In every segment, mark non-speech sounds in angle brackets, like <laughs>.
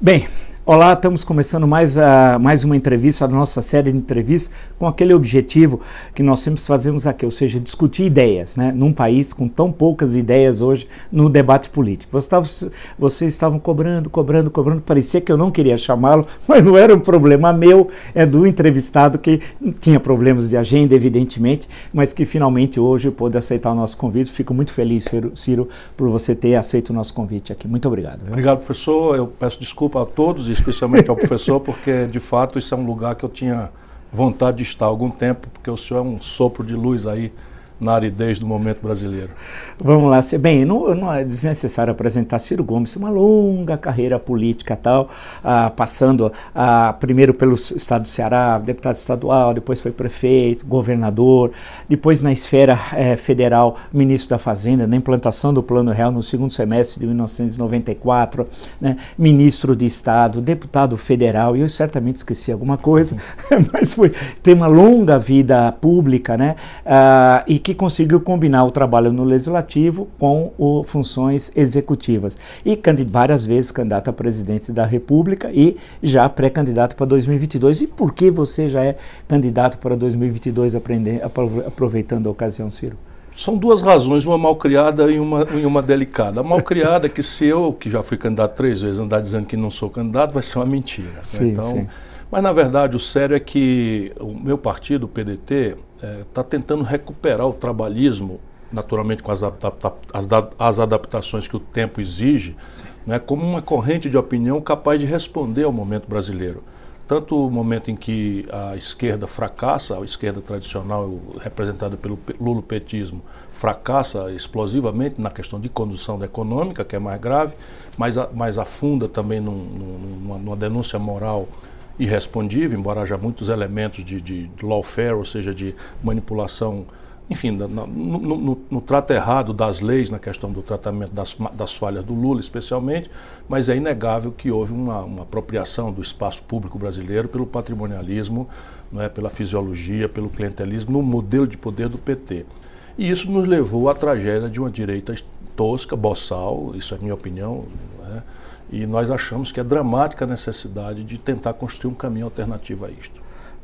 Bem, Olá, estamos começando mais, uh, mais uma entrevista, a nossa série de entrevistas, com aquele objetivo que nós sempre fazemos aqui, ou seja, discutir ideias, né? Num país com tão poucas ideias hoje no debate político. Vocês estavam, vocês estavam cobrando, cobrando, cobrando, parecia que eu não queria chamá-lo, <laughs> mas não era um problema meu, é do entrevistado que tinha problemas de agenda, evidentemente, mas que finalmente hoje pôde aceitar o nosso convite. Fico muito feliz, Ciro, Ciro por você ter aceito o nosso convite aqui. Muito obrigado. Obrigado, professor. Eu peço desculpa a todos especialmente ao professor, porque de fato isso é um lugar que eu tinha vontade de estar há algum tempo, porque o senhor é um sopro de luz aí na aridez do momento brasileiro. Vamos lá, bem, não, não é desnecessário apresentar Ciro Gomes, uma longa carreira política tal, ah, passando ah, primeiro pelo estado do Ceará, deputado estadual, depois foi prefeito, governador, depois na esfera eh, federal, ministro da Fazenda, na implantação do Plano Real no segundo semestre de 1994, né, ministro de Estado, deputado federal, e eu certamente esqueci alguma coisa, <laughs> mas foi, tem uma longa vida pública, né, ah, e que conseguiu combinar o trabalho no legislativo com o, funções executivas. E várias vezes candidato a presidente da República e já pré-candidato para 2022. E por que você já é candidato para 2022, aprender, aproveitando a ocasião, Ciro? São duas razões, uma mal criada e uma, e uma delicada. A mal criada é que se eu, que já fui candidato três vezes, andar dizendo que não sou candidato, vai ser uma mentira. Né? Sim, né? Então, sim. Mas na verdade o sério é que o meu partido, o PDT, está é, tá tentando recuperar o trabalhismo, naturalmente com as, adapta as, as adaptações que o tempo exige, né, como uma corrente de opinião capaz de responder ao momento brasileiro. Tanto o momento em que a esquerda fracassa, a esquerda tradicional representada pelo lulopetismo fracassa explosivamente na questão de condução da econômica, que é mais grave, mas, a, mas afunda também num, numa, numa denúncia moral irrespondível, embora haja muitos elementos de, de lawfare, ou seja, de manipulação, enfim, no, no, no, no, trato errado das leis, na questão do tratamento das, das falhas do Lula, especialmente, mas é inegável que houve uma, uma apropriação do espaço público brasileiro pelo patrimonialismo, não é, pela fisiologia, pelo clientelismo, no modelo de poder do PT. E isso nos levou à tragédia de uma direita tosca, boçal, isso é minha opinião, é, e nós achamos que é dramática a necessidade de tentar construir um caminho alternativo a isto.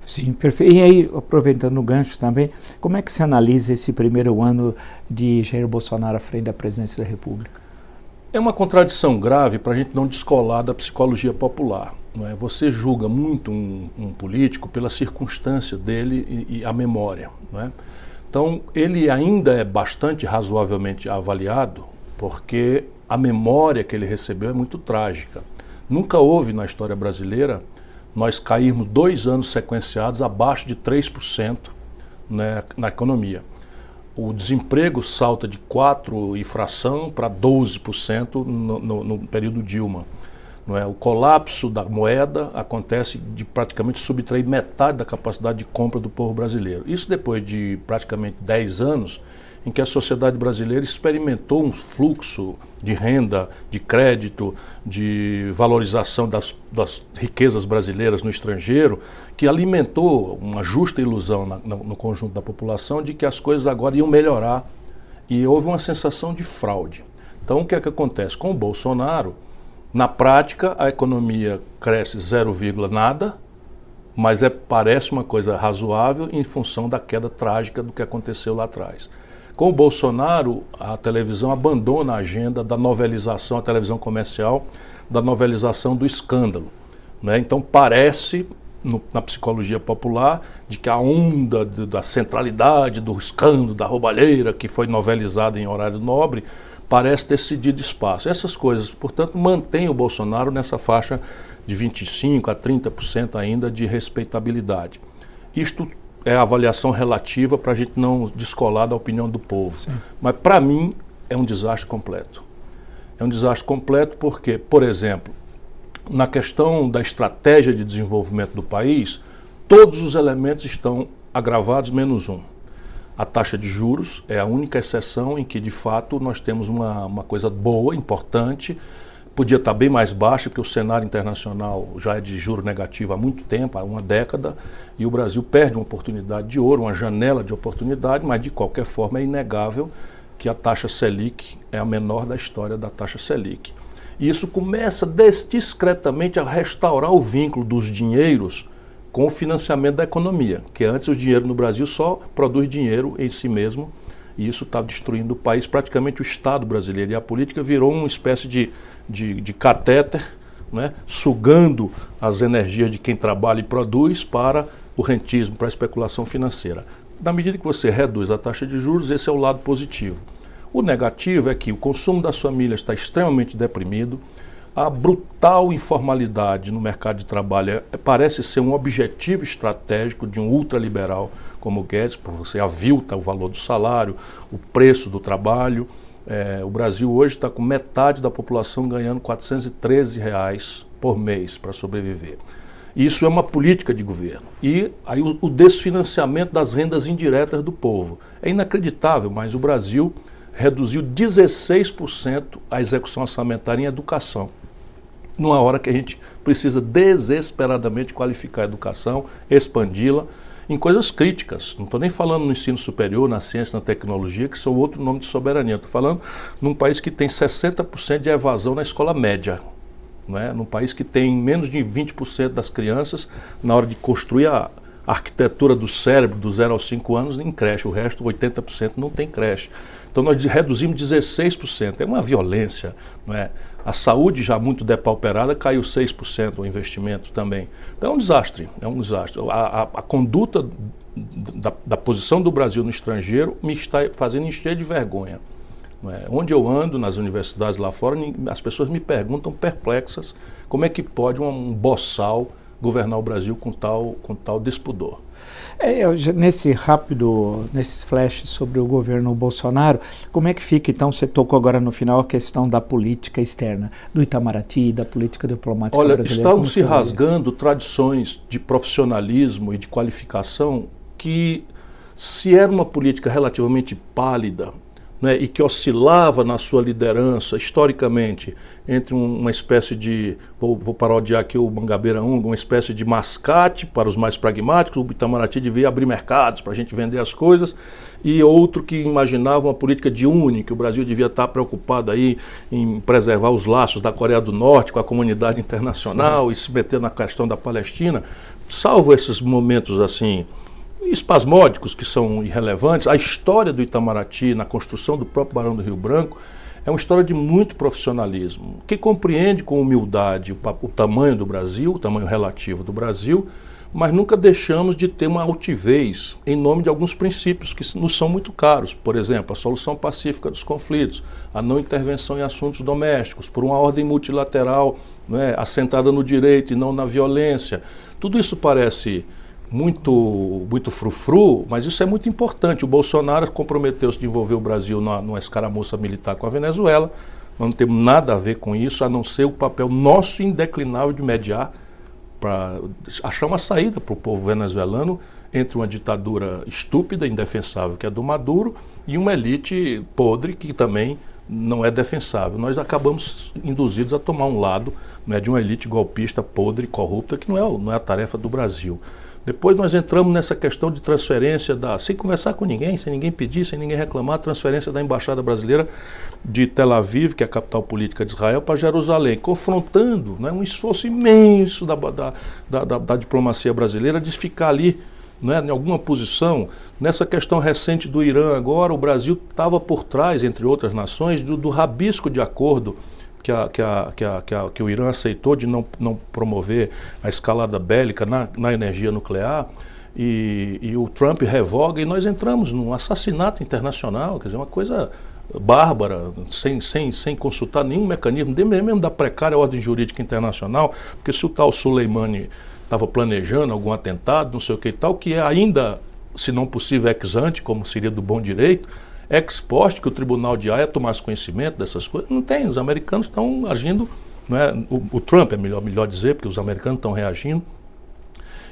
Sim, perfeito. E aí, aproveitando o gancho também, como é que se analisa esse primeiro ano de Jair Bolsonaro à frente da presidência da República? É uma contradição grave para a gente não descolar da psicologia popular. Não é? Você julga muito um, um político pela circunstância dele e, e a memória. Não é? Então, ele ainda é bastante razoavelmente avaliado porque a memória que ele recebeu é muito trágica. Nunca houve na história brasileira nós cairmos dois anos sequenciados abaixo de 3% né, na economia. O desemprego salta de 4 e fração para 12% no, no, no, período Dilma. Não é? O colapso da moeda acontece de praticamente subtrair metade da capacidade de compra do povo brasileiro. Isso depois de praticamente 10 anos em que a sociedade brasileira experimentou um fluxo de renda, de crédito, de valorização das, das riquezas brasileiras no estrangeiro, que alimentou uma justa ilusão na, no, no conjunto da população de que as coisas agora iam melhorar e houve uma sensação de fraude. Então, o que é que acontece? Com o Bolsonaro, na prática, a economia cresce 0, nada, mas é, parece uma coisa razoável em função da queda trágica do que aconteceu lá atrás. Com o Bolsonaro, a televisão abandona a agenda da novelização, a televisão comercial, da novelização do escândalo. Né? Então parece, no, na psicologia popular, de que a onda de, da centralidade do escândalo, da roubalheira, que foi novelizada em horário nobre, parece ter cedido espaço. Essas coisas, portanto, mantêm o Bolsonaro nessa faixa de 25% a 30% ainda de respeitabilidade. Isto é a avaliação relativa para a gente não descolar da opinião do povo. Sim. Mas para mim é um desastre completo. É um desastre completo porque, por exemplo, na questão da estratégia de desenvolvimento do país, todos os elementos estão agravados menos um. A taxa de juros é a única exceção em que, de fato, nós temos uma, uma coisa boa, importante, podia estar bem mais baixa, porque o cenário internacional já é de juro negativo há muito tempo, há uma década, e o Brasil perde uma oportunidade de ouro, uma janela de oportunidade, mas de qualquer forma é inegável que a taxa Selic é a menor da história da taxa Selic. E isso começa discretamente a restaurar o vínculo dos dinheiros com o financiamento da economia, que antes o dinheiro no Brasil só produz dinheiro em si mesmo, e isso está destruindo o país, praticamente o Estado brasileiro. E a política virou uma espécie de, de, de catéter, né, sugando as energias de quem trabalha e produz para o rentismo, para a especulação financeira. Na medida que você reduz a taxa de juros, esse é o lado positivo. O negativo é que o consumo das famílias está extremamente deprimido, a brutal informalidade no mercado de trabalho é, parece ser um objetivo estratégico de um ultraliberal como o Guedes, porque você avilta o valor do salário, o preço do trabalho. É, o Brasil hoje está com metade da população ganhando 413 reais por mês para sobreviver. Isso é uma política de governo. E aí o, o desfinanciamento das rendas indiretas do povo. É inacreditável, mas o Brasil reduziu 16% a execução orçamentária em educação. Numa hora que a gente precisa desesperadamente qualificar a educação, expandi-la em coisas críticas. Não estou nem falando no ensino superior, na ciência, na tecnologia, que são outro nome de soberania. Estou falando num país que tem 60% de evasão na escola média. Não é? Num país que tem menos de 20% das crianças, na hora de construir a, a arquitetura do cérebro do 0 aos 5 anos em creche, o resto, 80%, não tem creche. Então nós reduzimos 16%. É uma violência, não é? A saúde já muito depauperada caiu 6% o investimento também. Então é um desastre, é um desastre. A, a, a conduta da, da, posição do Brasil no estrangeiro me está fazendo encher de vergonha. É? Onde eu ando, nas universidades lá fora, as pessoas me perguntam perplexas como é que pode um, um boçal governar o Brasil com tal, com tal despudor. É, nesse rápido, nesses flashes sobre o governo Bolsonaro, como é que fica, então, você tocou agora no final a questão da política externa, do Itamaraty, da política diplomática Olha, brasileira? Olha, estão se rasgando tradições de profissionalismo e de qualificação que, se era uma política relativamente pálida, né, e que oscilava na sua liderança historicamente entre uma espécie de, vou, vou parodiar aqui o Mangabeira 1, uma espécie de mascate para os mais pragmáticos, o Itamaraty devia abrir mercados para a gente vender as coisas, e outro que imaginava uma política de une, que o Brasil devia estar preocupado aí em preservar os laços da Coreia do Norte com a comunidade internacional e se meter na questão da Palestina. Salvo esses momentos assim espasmódicos que são irrelevantes. A história do Itamaraty na construção do próprio Barão do Rio Branco é uma história de muito profissionalismo, que compreende com humildade o, o tamanho do Brasil, o tamanho relativo do Brasil, mas nunca deixamos de ter uma altivez em nome de alguns princípios que nos são muito caros. Por exemplo, a solução pacífica dos conflitos, a não intervenção em assuntos domésticos, por uma ordem multilateral né, assentada no direito e não na violência. Tudo isso parece muito, muito frufru, mas isso é muito importante. O Bolsonaro comprometeu-se de envolver o Brasil na, numa escaramuça militar com a Venezuela. Nós não temos nada a ver com isso, a não ser o papel nosso indeclinável de mediar para achar uma saída para o povo venezuelano entre uma ditadura estúpida, indefensável, que é do Maduro, e uma elite podre que também não é defensável. Nós acabamos induzidos a tomar um lado né, de uma elite golpista, podre, corrupta, que não é, não é a tarefa do Brasil. Depois nós entramos nessa questão de transferência da, sem conversar com ninguém, sem ninguém pedir, sem ninguém reclamar, transferência da embaixada brasileira de Tel Aviv, que é a capital política de Israel, para Jerusalém, confrontando né, um esforço imenso da, da, da, da diplomacia brasileira de ficar ali né, em alguma posição. Nessa questão recente do Irã agora, o Brasil estava por trás, entre outras nações, do, do rabisco de acordo que, a, que, a, que, a, que, que o Irã aceitou de não, não promover a escalada bélica na, na energia nuclear, e, e, o Trump revoga, e nós entramos num assassinato internacional, quer dizer, uma coisa bárbara, sem, sem, sem consultar nenhum mecanismo, mesmo da precária ordem jurídica internacional, porque se o tal Soleimani estava planejando algum atentado, não sei o que e tal, que é ainda, se não possível, ex ante, como seria do bom direito, ex que o tribunal de Haia tomasse conhecimento dessas coisas. Não tem, os americanos estão agindo, não é? o, o Trump é melhor, melhor dizer, porque os americanos estão reagindo.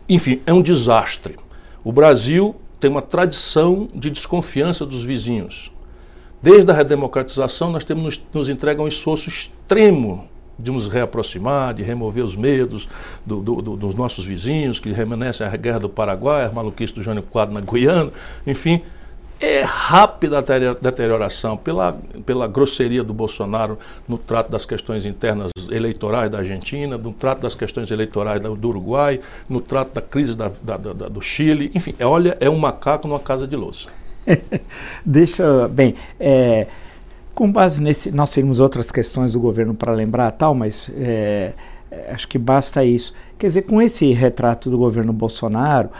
Enfim, é um desastre. O Brasil tem uma tradição de desconfiança dos vizinhos. Desde a redemocratização, nós temos nos, nos entrega um esforço extremo de nos reaproximar, de remover os medos do, do, do, dos nossos vizinhos, que remanescem a guerra do Paraguai, a maluquice do Jânio Quadro na Guiana, enfim é rápida a deterioração pela, pela grosseria do Bolsonaro no trato das questões internas eleitorais da Argentina, no trato das questões eleitorais do Uruguai, no trato da crise da, da, da, do Chile. Enfim, é, olha, é um macaco numa casa de louça. <laughs> Deixa, bem, é, com base nesse, nós temos outras questões do governo para lembrar tal, mas é, acho que basta isso. Quer dizer, com esse retrato do governo Bolsonaro,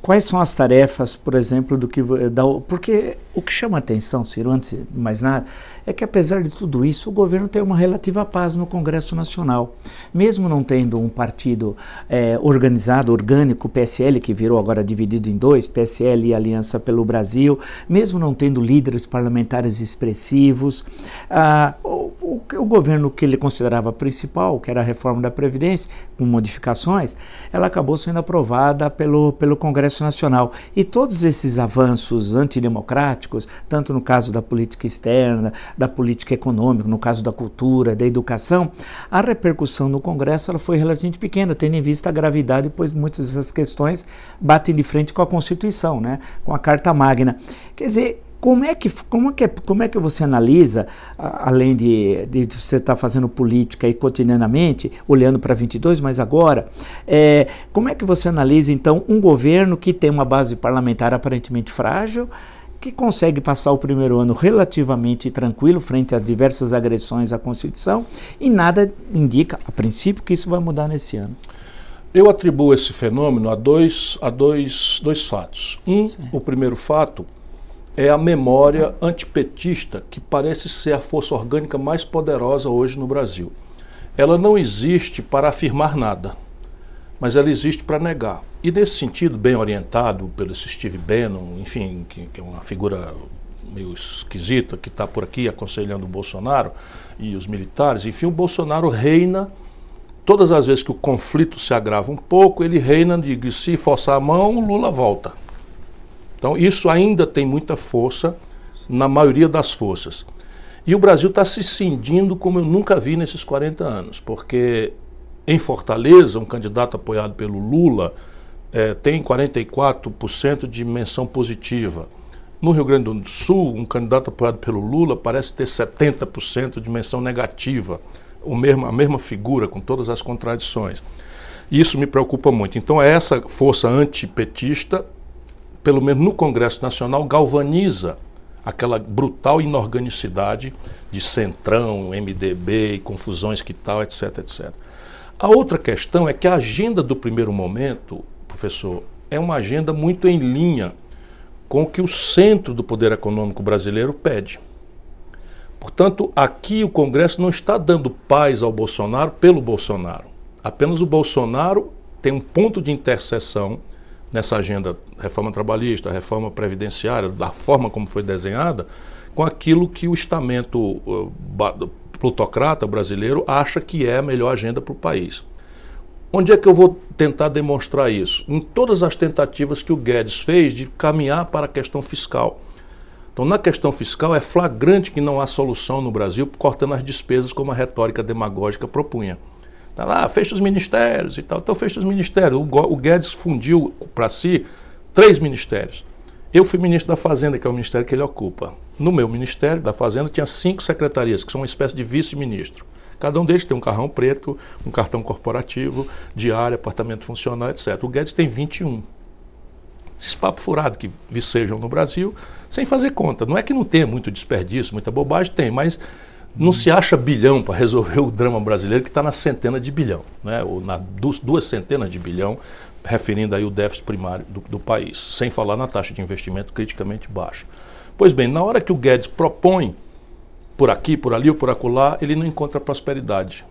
Quais são as tarefas, por exemplo, do que da, porque o que chama atenção, Ciro, antes de mais nada, é que apesar de tudo isso, o governo tem uma relativa paz no Congresso Nacional, mesmo não tendo um partido é, organizado, orgânico, PSL que virou agora dividido em dois, PSL e Aliança pelo Brasil, mesmo não tendo líderes parlamentares expressivos, ah, o, o, o governo que ele considerava principal, que era a reforma da previdência, com modificações, ela acabou sendo aprovada pelo pelo Congresso Nacional. E todos esses avanços antidemocráticos, tanto no caso da política externa, da política econômica, no caso da cultura, da educação, a repercussão no Congresso ela foi relativamente pequena, tendo em vista a gravidade, pois muitas dessas questões batem de frente com a Constituição, né, com a Carta Magna. Quer dizer, como é que, como é que, como é que você analisa, além de, de você estar tá fazendo política aí cotidianamente, olhando para 22, mas agora, é, como é que você analisa então um governo que tem uma base parlamentar aparentemente frágil, que consegue passar o primeiro ano relativamente tranquilo frente às diversas agressões à Constituição e nada indica, a princípio, que isso vai mudar nesse ano? Eu atribuo esse fenômeno a dois, a dois, dois fatos. Um, Sim. o primeiro fato é a memória antipetista, que parece ser a força orgânica mais poderosa hoje no Brasil. Ela não existe para afirmar nada, mas ela existe para negar. E nesse sentido, bem orientado pelo Steve Bannon, enfim, que, que é uma figura meio esquisita, que está por aqui aconselhando o Bolsonaro e os militares, enfim, o Bolsonaro reina todas as vezes que o conflito se agrava um pouco, ele reina de se forçar a mão, Lula volta. Então, isso ainda tem muita força na maioria das forças. E o Brasil está se cindindo como eu nunca vi nesses 40 anos, porque em Fortaleza, um candidato apoiado pelo Lula é, tem 44% de menção positiva. No Rio Grande do Sul, um candidato apoiado pelo Lula parece ter 70% de menção negativa, o mesmo, a mesma figura, com todas as contradições. Isso me preocupa muito. Então, é essa força antipetista pelo menos no Congresso Nacional, galvaniza aquela brutal inorganicidade de centrão, MDB, confusões que tal, etc, etc. A outra questão é que a agenda do primeiro momento, professor, é uma agenda muito em linha com o que o centro do poder econômico brasileiro pede. Portanto, aqui o Congresso não está dando paz ao Bolsonaro pelo Bolsonaro. Apenas o Bolsonaro tem um ponto de interseção nessa agenda reforma trabalhista, reforma previdenciária, da forma como foi desenhada, com aquilo que o estamento uh, plutocrata brasileiro acha que é a melhor agenda para o país. Onde é que eu vou tentar demonstrar isso? Em todas as tentativas que o Guedes fez de caminhar para a questão fiscal. Então, na questão fiscal, é flagrante que não há solução no Brasil cortando as despesas como a retórica demagógica propunha. Tá lá, fecha os ministérios e tal. Então fecha os ministérios. O, Guedes fundiu para si três ministérios. Eu fui ministro da Fazenda, que é o ministério que ele ocupa. No meu ministério da Fazenda tinha cinco secretarias, que são uma espécie de vice-ministro. Cada um deles tem um carrão preto, um cartão corporativo, diário, apartamento funcional, etc. O Guedes tem 21. Esses papos furados que vicejam no Brasil, sem fazer conta. Não é que não tenha muito desperdício, muita bobagem, tem, mas não se acha bilhão para resolver o drama brasileiro que está na centena de bilhão, né? ou na duas, centenas de bilhão, referindo aí o déficit primário do, do, país, sem falar na taxa de investimento criticamente baixa. Pois bem, na hora que o Guedes propõe por aqui, por ali ou por acolá, ele não encontra prosperidade,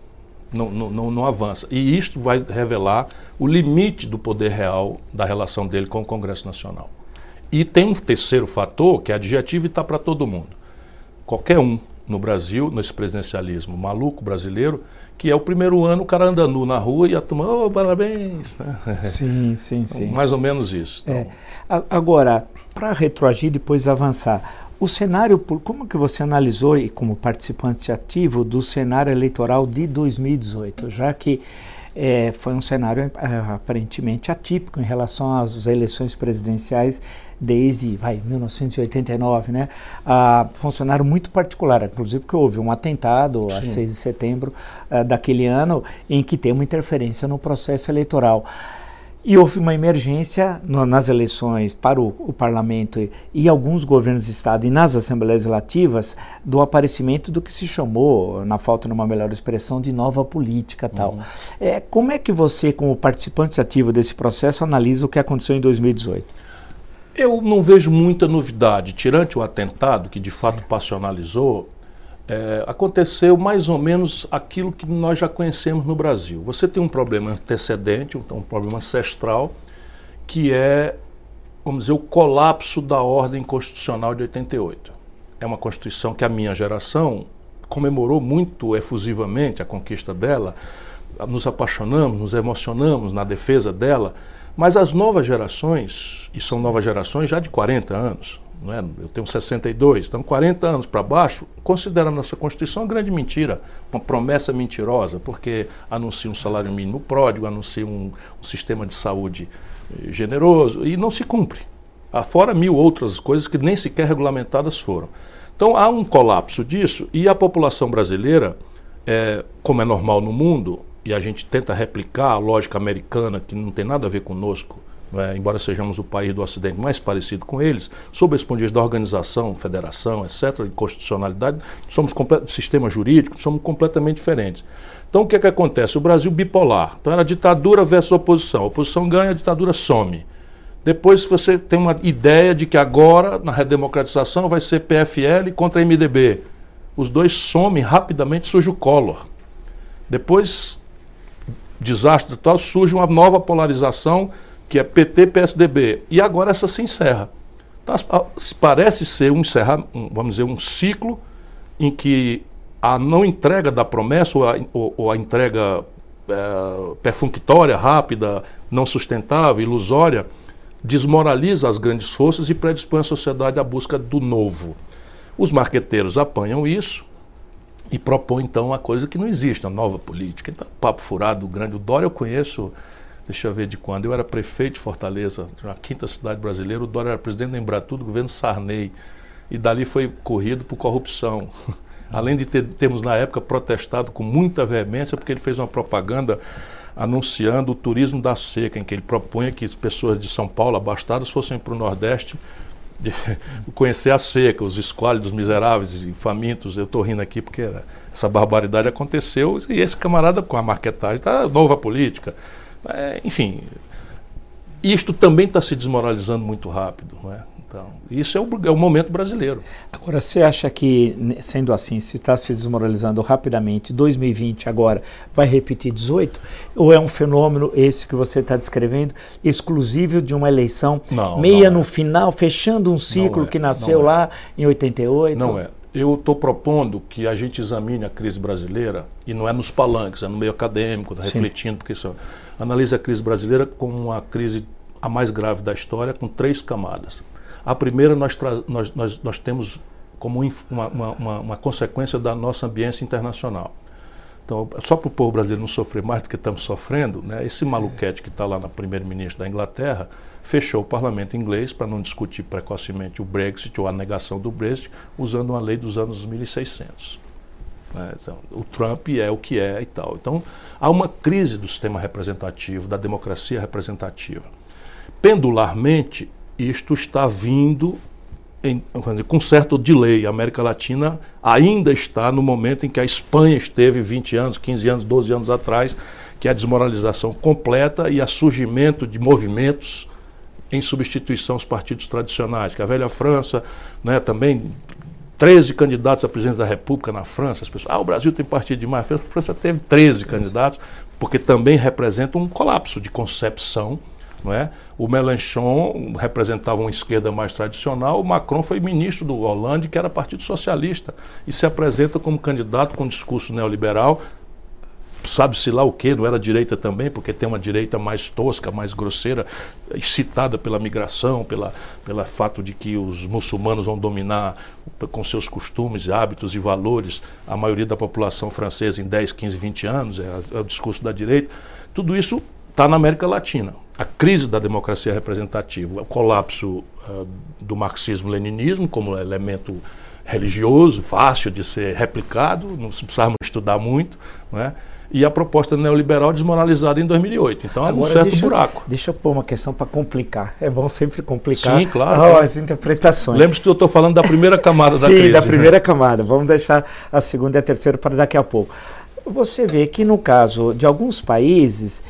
não, não, não, não avança. E isto vai revelar o limite do poder real da relação dele com o Congresso Nacional. E tem um terceiro fator que é adjetivo e está para todo mundo. Qualquer um no Brasil, nesse presidencialismo maluco brasileiro, que é o primeiro ano o cara anda nu na rua e a turma, oh, parabéns. <laughs> Sim, sim, sim. Mais ou menos isso. Então. É. Agora, para retroagir e depois avançar, o cenário, como que você analisou e como participante ativo do cenário eleitoral de 2018, já que é, foi um cenário é, aparentemente atípico em relação às eleições presidenciais desde vai, 1989, né? Ah, funcionário muito particular, inclusive porque houve um atentado Sim. a 6 de setembro ah, daquele ano em que tem uma interferência no processo eleitoral. E houve uma emergência no, nas eleições para o, o, parlamento e, e, alguns governos de estado e nas assembleias legislativas do aparecimento do que se chamou, na falta de uma melhor expressão, de nova política tal. Uhum. É, como é que você, como participante ativo desse processo, analisa o que aconteceu em 2018? Eu não vejo muita novidade. Tirante o atentado, que de fato passionalizou, é, aconteceu mais ou menos aquilo que nós já conhecemos no Brasil. Você tem um problema antecedente, um, um problema ancestral, que é, vamos dizer, o colapso da ordem constitucional de 88. É uma Constituição que a minha geração comemorou muito efusivamente a conquista dela, nos apaixonamos, nos emocionamos na defesa dela, mas as novas gerações, e são novas gerações já de 40 anos, não é? eu tenho 62, então 40 anos para baixo, considera a nossa Constituição uma grande mentira, uma promessa mentirosa, porque anuncia um salário mínimo pródigo, anuncia um, um sistema de saúde eh, generoso e não se cumpre. Fora mil outras coisas que nem sequer regulamentadas foram. Então há um colapso disso e a população brasileira, é, como é normal no mundo, e a gente tenta replicar a lógica americana que não tem nada a ver conosco, é, embora sejamos o país do Ocidente mais parecido com eles, sob esse ponto de vista da organização, federação, etc., de constitucionalidade, somos sistema jurídico, somos completamente diferentes. Então o que é que acontece? O Brasil bipolar. Então era ditadura versus oposição. A oposição ganha, a ditadura some. Depois você tem uma ideia de que agora, na redemocratização, vai ser PFL contra MDB. Os dois somem rapidamente, surge o Collor. Depois, desastre total, surge uma nova polarização que é PT-PSDB. E agora essa se encerra. Então, parece ser um, encerra, um, vamos dizer, um ciclo em que a não entrega da promessa ou a, ou, ou a entrega é, perfunctória, rápida, não sustentável, ilusória, desmoraliza as grandes forças e predispõe a sociedade à busca do novo. Os marqueteiros apanham isso e propõem então uma coisa que não existe, a nova política. Então, papo furado, grande o Dória eu conheço deixa eu ver de quando. Eu era prefeito de Fortaleza, a quinta cidade brasileira, o Dória era presidente da Embratur do governo Sarney. E dali foi corrido por corrupção. <laughs> Além de ter, termos, na época, protestado com muita veemência, porque ele fez uma propaganda anunciando o turismo da seca, em que ele propunha que as pessoas de São Paulo, abastadas, fossem para o Nordeste de, <laughs> conhecer a seca, os esquálidos miseráveis e famintos. Eu estou rindo aqui porque essa barbaridade aconteceu e esse camarada com a marquetagem está nova política. É, enfim, isto também está se desmoralizando muito rápido. Não é? Então, isso é o, é o momento brasileiro. Agora, você acha que, sendo assim, se está se desmoralizando rapidamente, 2020 agora vai repetir 18? Ou é um fenômeno esse que você está descrevendo, exclusivo de uma eleição não, meia não é. no final, fechando um ciclo é, que nasceu é. lá em 88? Não é. Eu estou propondo que a gente examine a crise brasileira, e não é nos palanques, é no meio acadêmico, tá refletindo, porque isso analise a crise brasileira como uma crise a mais grave da história, com três camadas. A primeira, nós, nós, nós, nós temos como uma, uma, uma, consequência da nossa ambiência internacional. Então, só para o povo brasileiro não sofrer mais do que estamos sofrendo, né, esse maluquete que está lá na primeiro-ministro da Inglaterra fechou o parlamento inglês para não discutir precocemente o Brexit ou a negação do Brexit, usando uma lei dos anos 1600. Né? Então, o Trump é o que é e tal. Então, há uma crise do sistema representativo, da democracia representativa. Pendularmente, isto está vindo em, com certo delay. A América Latina ainda está no momento em que a Espanha esteve 20 anos, 15 anos, 12 anos atrás, que é a desmoralização completa e a surgimento de movimentos em substituição aos partidos tradicionais, que a velha França né, também 13 candidatos a presidente da República na França. As pessoas, ah, o Brasil tem partido demais. A França teve 13 candidatos, porque também representa um colapso de concepção. Não é? O Mélenchon representava uma esquerda mais tradicional, o Macron foi ministro do Hollande, que era Partido Socialista, e se apresenta como candidato com discurso neoliberal, sabe-se lá o que, não era direita também, porque tem uma direita mais tosca, mais grosseira, excitada pela migração, pela, fato de que os muçulmanos vão dominar com seus costumes, hábitos e valores a maioria da população francesa em 10, 15, 20 anos, é, é o discurso da direita. Tudo isso está na América Latina. A crise da democracia representativa, o colapso uh, do marxismo-leninismo como elemento religioso, fácil de ser replicado, não precisávamos estudar muito, né? e a proposta neoliberal desmoralizada em 2008. Então, é um certo deixa, buraco. Deixa eu pôr uma questão para complicar. É bom sempre complicar Sim, claro, as interpretações. Lembre-se que eu estou falando da primeira camada <laughs> da Sim, crise. Sim, da primeira né? camada. Vamos deixar a segunda e a terceira para daqui a pouco. Você vê que no caso de alguns países,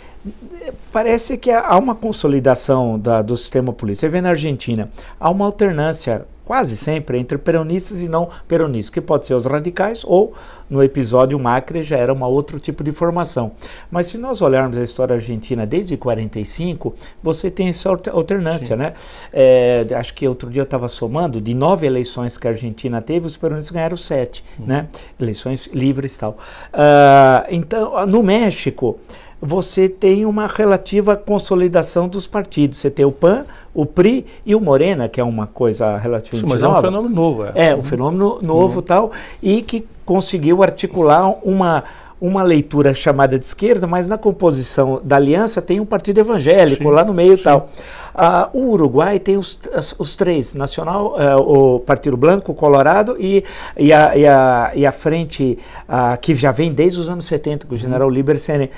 parece que há uma consolidação da, do sistema político. Você vê na Argentina, há uma alternância quase sempre entre peronistas e não peronistas, que pode ser os radicais ou no episódio Macri já era um outro tipo de formação. Mas se nós olharmos a história argentina desde 45, você tem essa alternância, Sim. né? É, acho que outro dia eu estava somando, de nove eleições que a Argentina teve, os peronistas ganharam sete, uhum. né? Eleições livres e tal. Uh, então, no México, você tem uma relativa consolidação dos partidos. Você tem o PAN, o PRI e o Morena, que é uma coisa relativamente Sim, mas nova. é um fenômeno novo. É, é um fenômeno novo uhum. tal, e que conseguiu articular uma, uma leitura chamada de esquerda, mas na composição da aliança tem um partido evangélico sim, lá no meio e tal. Ah, o Uruguai tem os, os três, Nacional, uh, o Partido Branco, Colorado e, e, a, e, a, e a frente uh, que já vem desde os anos 70, com o general uhum. Libersene.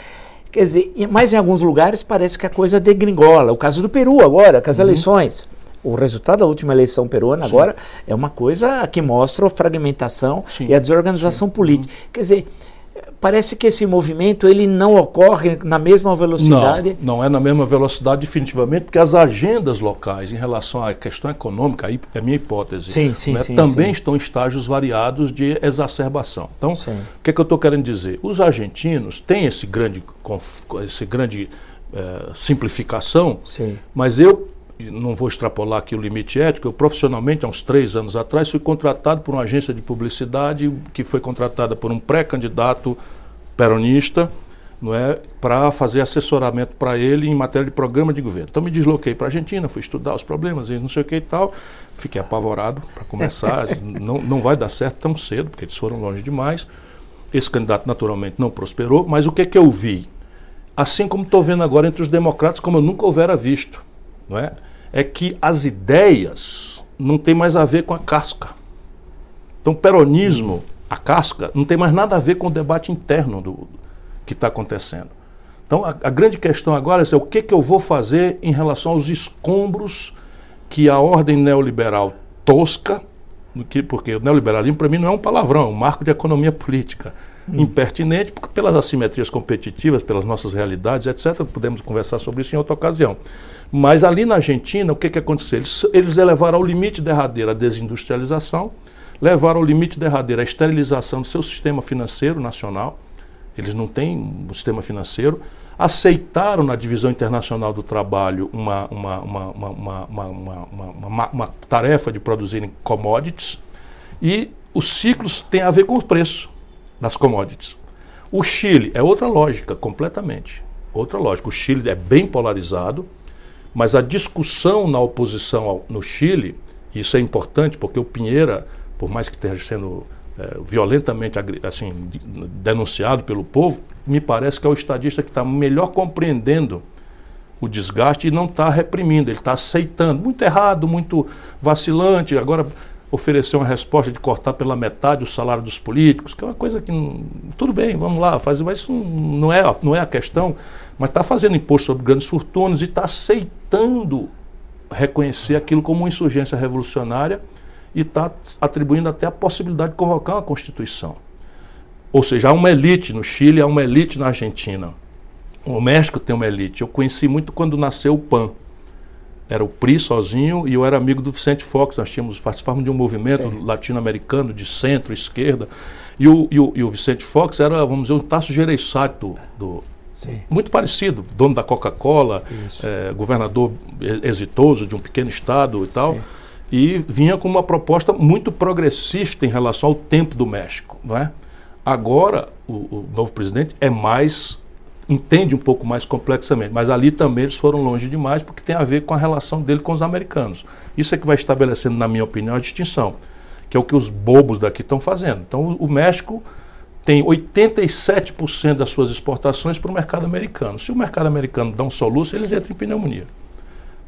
Quer dizer, mas em alguns lugares parece que a coisa degringola. O caso do Peru agora, com as uhum. eleições. O resultado da última eleição peruana Sim. agora é uma coisa que mostra a fragmentação Sim. e a desorganização Sim. política. Uhum. Quer dizer, parece que esse movimento ele não ocorre na mesma velocidade. Não, não é na mesma velocidade definitivamente, porque as agendas locais em relação à questão econômica, aí é minha hipótese, sim, sim, né, sim, também estão em estágios variados de exacerbação. Então, o que, é que eu estou querendo dizer? Os argentinos têm esse grande, esse grande é, simplificação, mas eu não vou extrapolar aqui o limite ético, eu profissionalmente, há uns três anos atrás, fui contratado por uma agência de publicidade que foi contratada por um pré-candidato peronista, não é, para fazer assessoramento para ele em matéria de programa de governo. Então me desloquei para a Argentina, fui estudar os problemas, não sei o que e tal, fiquei apavorado para começar, <laughs> não, não vai dar certo tão cedo, porque eles foram longe demais. Esse candidato naturalmente não prosperou, mas o que é que eu vi? Assim como estou vendo agora entre os democratas, como eu nunca houvera visto não é? É que as ideias não tem mais a ver com a casca. Então, peronismo, a casca, não tem mais nada a ver com o debate interno do, que está acontecendo. Então, a, a, grande questão agora é o que, que eu vou fazer em relação aos escombros que a ordem neoliberal tosca, que, porque o neoliberalismo para mim não é um palavrão, é um marco de economia política hum. impertinente, porque pelas assimetrias competitivas, pelas nossas realidades, etc. Podemos conversar sobre isso em outra ocasião. Mas ali na Argentina, o que, que aconteceu? Eles, eles elevaram ao limite derradeiro a desindustrialização, levaram ao limite derradeiro a esterilização do seu sistema financeiro nacional. Eles não têm um sistema financeiro. Aceitaram na divisão internacional do trabalho uma, uma, uma, uma, tarefa de produzirem commodities. E os ciclos têm a ver com o preço nas commodities. O Chile é outra lógica, completamente. Outra lógica. O Chile é bem polarizado, mas a discussão na oposição ao, no Chile, isso é importante porque o Pinheira, por mais que esteja sendo é, violentamente assim, denunciado pelo povo, me parece que é o estadista que está melhor compreendendo o desgaste e não está reprimindo, ele está aceitando. Muito errado, muito vacilante. Agora oferecer uma resposta de cortar pela metade o salário dos políticos, que é uma coisa que tudo bem, vamos lá, fazer, mas isso não é, não é a questão. Mas está fazendo imposto sobre grandes fortunas e está aceitando reconhecer aquilo como uma insurgência revolucionária e está atribuindo até a possibilidade de convocar uma Constituição. Ou seja, há uma elite no Chile, há uma elite na Argentina. O México tem uma elite. Eu conheci muito quando nasceu o PAN era o PRI sozinho e eu era amigo do Vicente Fox. Nós tínhamos participávamos de um movimento latino-americano de centro-esquerda. E o, e, o, e o Vicente Fox era, vamos dizer, um Tasso Gereissati do, do muito parecido, dono da Coca-Cola, é, governador exitoso de um pequeno estado e tal. Sim. E vinha com uma proposta muito progressista em relação ao tempo do México, não é? Agora, o, o novo presidente é mais entende um pouco mais complexamente, mas ali também eles foram longe demais porque tem a ver com a relação dele com os americanos. Isso é que vai estabelecendo, na minha opinião, a distinção, que é o que os bobos daqui estão fazendo. Então, o México tem 87% das suas exportações para o mercado americano. Se o mercado americano dá um soluço, eles entram em pneumonia.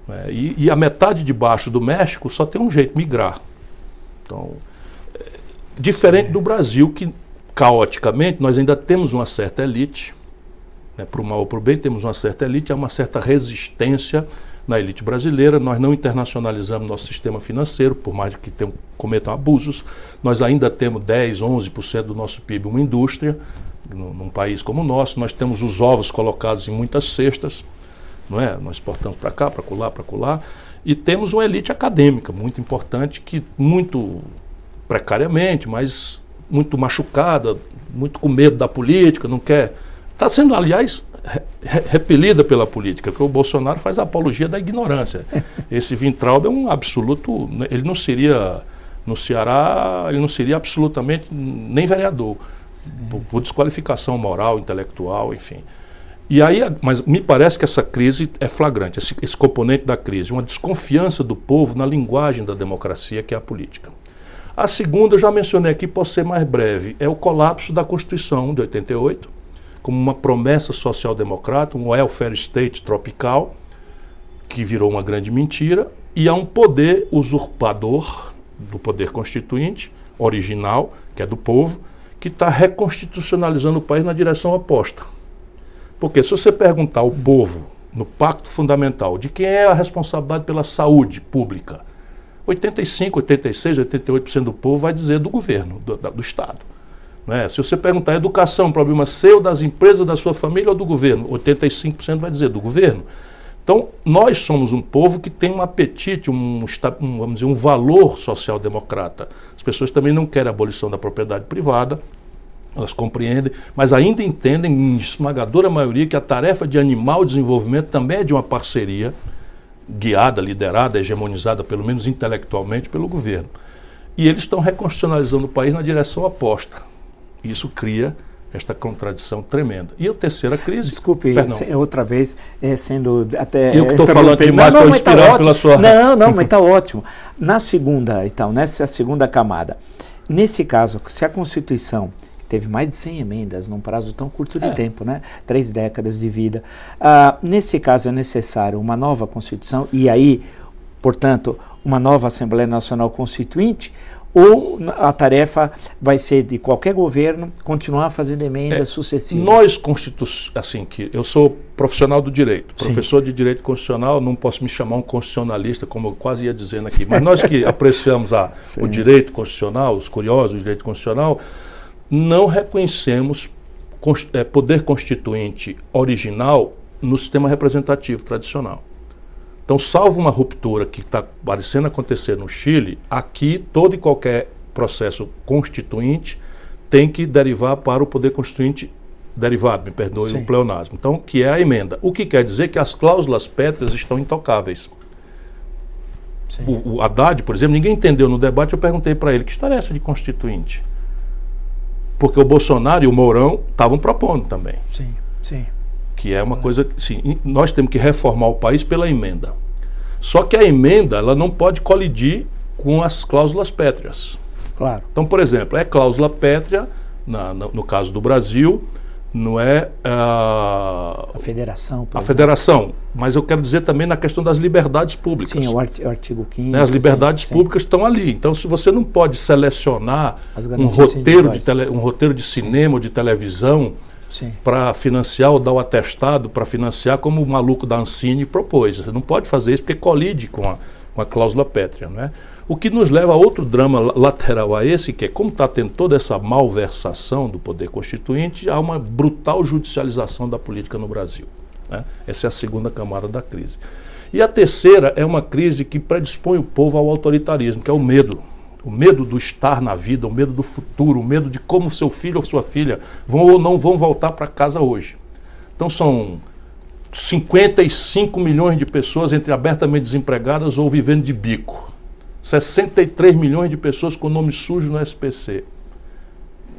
É, e, e, a metade de baixo do México só tem um jeito, migrar. Então, é, diferente do Brasil, que caoticamente nós ainda temos uma certa elite, né, para o mal ou para o bem, temos uma certa elite, há uma certa resistência na elite brasileira, nós não internacionalizamos nosso sistema financeiro, por mais que tenham, cometam abusos, nós ainda temos 10, 11% do nosso PIB uma indústria, num país como o nosso, nós temos os ovos colocados em muitas cestas, não é? Nós exportamos para cá, para colar, para colar, e temos uma elite acadêmica muito importante que muito precariamente, mas muito machucada, muito com medo da política, não quer. Está sendo, aliás, re repelida pela política, porque o Bolsonaro faz a apologia da ignorância. <laughs> Esse Vintraldo é um absoluto. Né, ele não seria. No Ceará, ele não seria absolutamente nem vereador, por, por desqualificação moral, intelectual, enfim. E aí, mas me parece que essa crise é flagrante, esse, esse, componente da crise, uma desconfiança do povo na linguagem da democracia, que é a política. A segunda, eu já mencionei aqui, posso ser mais breve, é o colapso da Constituição de 88, como uma promessa social-democrata, um welfare state tropical, que virou uma grande mentira, e há um poder usurpador do poder constituinte, original, que é do povo, que está reconstitucionalizando o país na direção oposta porque se você perguntar ao povo, no Pacto Fundamental, de quem é a responsabilidade pela saúde pública, 85, 86, 88% do povo vai dizer do governo, do, do Estado. Né? Se você perguntar educação, problema seu, das empresas, da sua família ou do governo, 85% vai dizer do governo. Então, nós somos um povo que tem um apetite, um, um, vamos dizer, um valor social-democrata. As pessoas também não querem a abolição da propriedade privada, elas compreendem, mas ainda entendem, em esmagadora maioria, que a tarefa de animal desenvolvimento também é de uma parceria guiada, liderada, hegemonizada, pelo menos intelectualmente, pelo governo. E eles estão reconstitucionalizando o país na direção oposta. Isso cria esta contradição tremenda. E a terceira crise. Desculpe, outra vez, é, sendo até. Eu que estou falando demais, estou tá inspirado tá pela sua. Não, não, mas está ótimo. Na segunda, então, nessa segunda camada, nesse caso, se a Constituição teve mais de 100 emendas num prazo tão curto de é. tempo, né? Três décadas de vida. Ah, nesse caso é necessário uma nova Constituição e aí, portanto, uma nova Assembleia Nacional Constituinte ou a tarefa vai ser de qualquer governo continuar fazendo emendas é, sucessivas? Nós constitu assim que eu sou profissional do direito, Sim. professor de direito constitucional, não posso me chamar um constitucionalista como eu quase ia dizendo aqui, mas nós que <laughs> apreciamos a, o direito constitucional, os curiosos do direito constitucional, não reconhecemos é, poder constituinte original no sistema representativo tradicional. Então, salvo uma ruptura que está parecendo acontecer no Chile, aqui todo e qualquer processo constituinte tem que derivar para o poder constituinte derivado, me perdoe Sim. o pleonasmo. Então, que é a emenda. O que quer dizer que as cláusulas pétreas estão intocáveis. O, o Haddad, por exemplo, ninguém entendeu no debate, eu perguntei para ele, que história é essa de constituinte? Porque o Bolsonaro e o Mourão estavam propondo também. Sim, sim. Que é uma coisa. Sim, nós temos que reformar o país pela emenda. Só que a emenda ela não pode colidir com as cláusulas pétreas. Claro. Então, por exemplo, é cláusula pétrea, na, no caso do Brasil, não é uh, a federação. A federação, mas eu quero dizer também na questão das liberdades públicas. Sim, o, artigo 15. Né, as liberdades sim, públicas sim. estão ali. Então, se você não pode selecionar um roteiro, de tele, um roteiro de cinema sim. ou de televisão para financiar ou dar o atestado para financiar, como o maluco da Ancine propôs, você não pode fazer isso porque colide com a, com a cláusula pétrea. Não é? O que nos leva a outro drama lateral a esse, que é como está tendo toda essa malversação do poder constituinte, há uma brutal judicialização da política no Brasil. Né? Essa é a segunda camada da crise. E a terceira é uma crise que predispõe o povo ao autoritarismo, que é o medo. O medo do estar na vida, o medo do futuro, o medo de como seu filho ou sua filha vão ou não vão voltar para casa hoje. Então são 55 milhões de pessoas entre abertamente desempregadas ou vivendo de bico. 63 milhões de pessoas com nome sujo no SPC.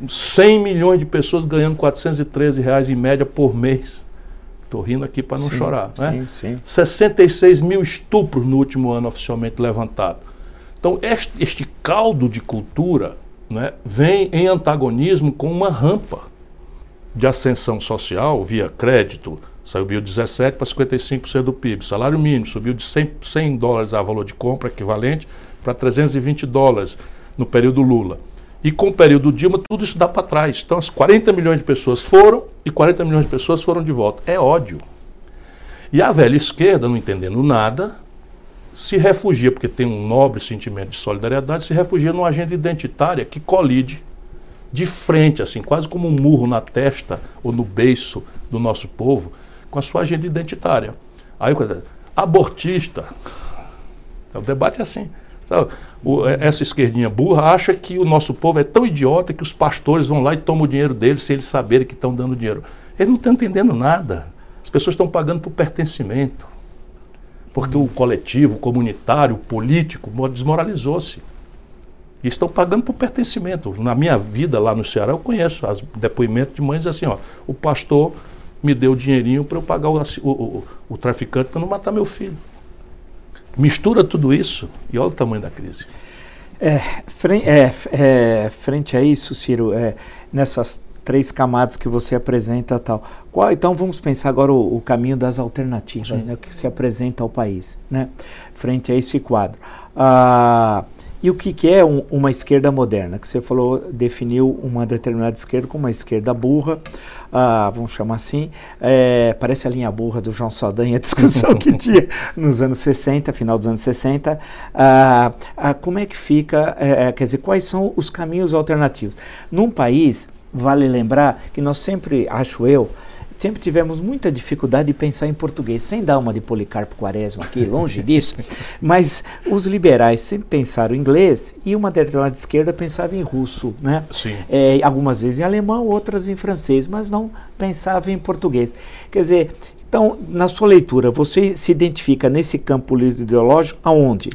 100 milhões de pessoas ganhando 413 reais em média por mês. Estou rindo aqui para não sim, chorar. Né? Sim, sim. 66 mil estupros no último ano oficialmente levantado. Então, este, este caldo de cultura né, vem em antagonismo com uma rampa de ascensão social via crédito, Subiu de 17% para 55% do PIB. Salário mínimo subiu de 100, 100 dólares a valor de compra equivalente para 320 dólares no período Lula. E com o período Dilma, tudo isso dá para trás. Então, as 40 milhões de pessoas foram e 40 milhões de pessoas foram de volta. É ódio. E a velha esquerda, não entendendo nada, se refugia, porque tem um nobre sentimento de solidariedade, se refugia numa agenda identitária que colide de frente, assim, quase como um murro na testa ou no beiço do nosso povo, com a sua agenda identitária. Aí, abortista. Então, o debate é assim. Sabe? O, é, essa esquerdinha burra acha que o nosso povo é tão idiota que os pastores vão lá e tomam o dinheiro deles sem eles saberem que estão dando dinheiro. Eles não estão entendendo nada. As pessoas estão pagando por pertencimento. Porque o coletivo, o comunitário, o político desmoralizou-se. E estão pagando por pertencimento. Na minha vida lá no Ceará, eu conheço os depoimentos de mães assim, ó, o pastor me deu dinheirinho para eu pagar o, o, o, o traficante para não matar meu filho. Mistura tudo isso e olha o tamanho da crise. É, frente, é, é, frente a isso, Ciro, é, nessas três camadas que você apresenta tal. Qual, então vamos pensar agora o, o caminho das alternativas, né, que se apresenta ao país, né, frente a esse quadro. Ah, e o que, que é um, uma esquerda moderna? Que você falou, definiu uma determinada esquerda como uma esquerda burra, ah, vamos chamar assim, é, parece a linha burra do João Saldanha, a discussão que <laughs> tinha nos anos 60, final dos anos 60. Ah, ah, como é que fica, é, é, quer dizer, quais são os caminhos alternativos? Num país, vale lembrar que nós sempre, acho eu, sempre tivemos muita dificuldade de pensar em português, sem dar uma de Policarpo Quaresma aqui, longe <laughs> disso, mas os liberais sempre pensaram em inglês e uma determinada esquerda pensava em russo, né? Sim. É, algumas vezes em alemão, outras em francês, mas não pensava em português. Quer dizer, então, na sua leitura, você se identifica nesse campo ideológico aonde?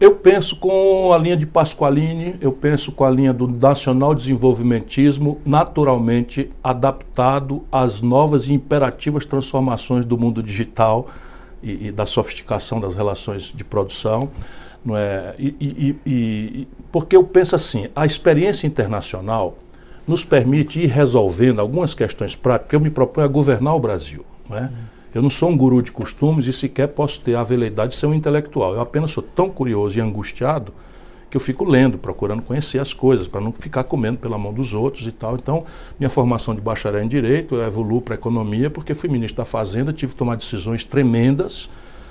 Eu penso com a linha de Pasqualini, eu penso com a linha do nacional desenvolvimentismo, naturalmente adaptado às novas e imperativas transformações do mundo digital e, e da sofisticação das relações de produção. Não é? E, e, e, porque eu penso assim, a experiência internacional nos permite ir resolvendo algumas questões práticas. Eu me proponho a governar o Brasil. Não é? Eu não sou um guru de costumes e sequer posso ter a veleidade de ser um intelectual. Eu apenas sou tão curioso e angustiado que eu fico lendo, procurando conhecer as coisas, para não ficar comendo pela mão dos outros e tal. Então, minha formação de bacharel em Direito, eu evoluo para Economia, porque fui ministro da Fazenda, tive que tomar decisões tremendas,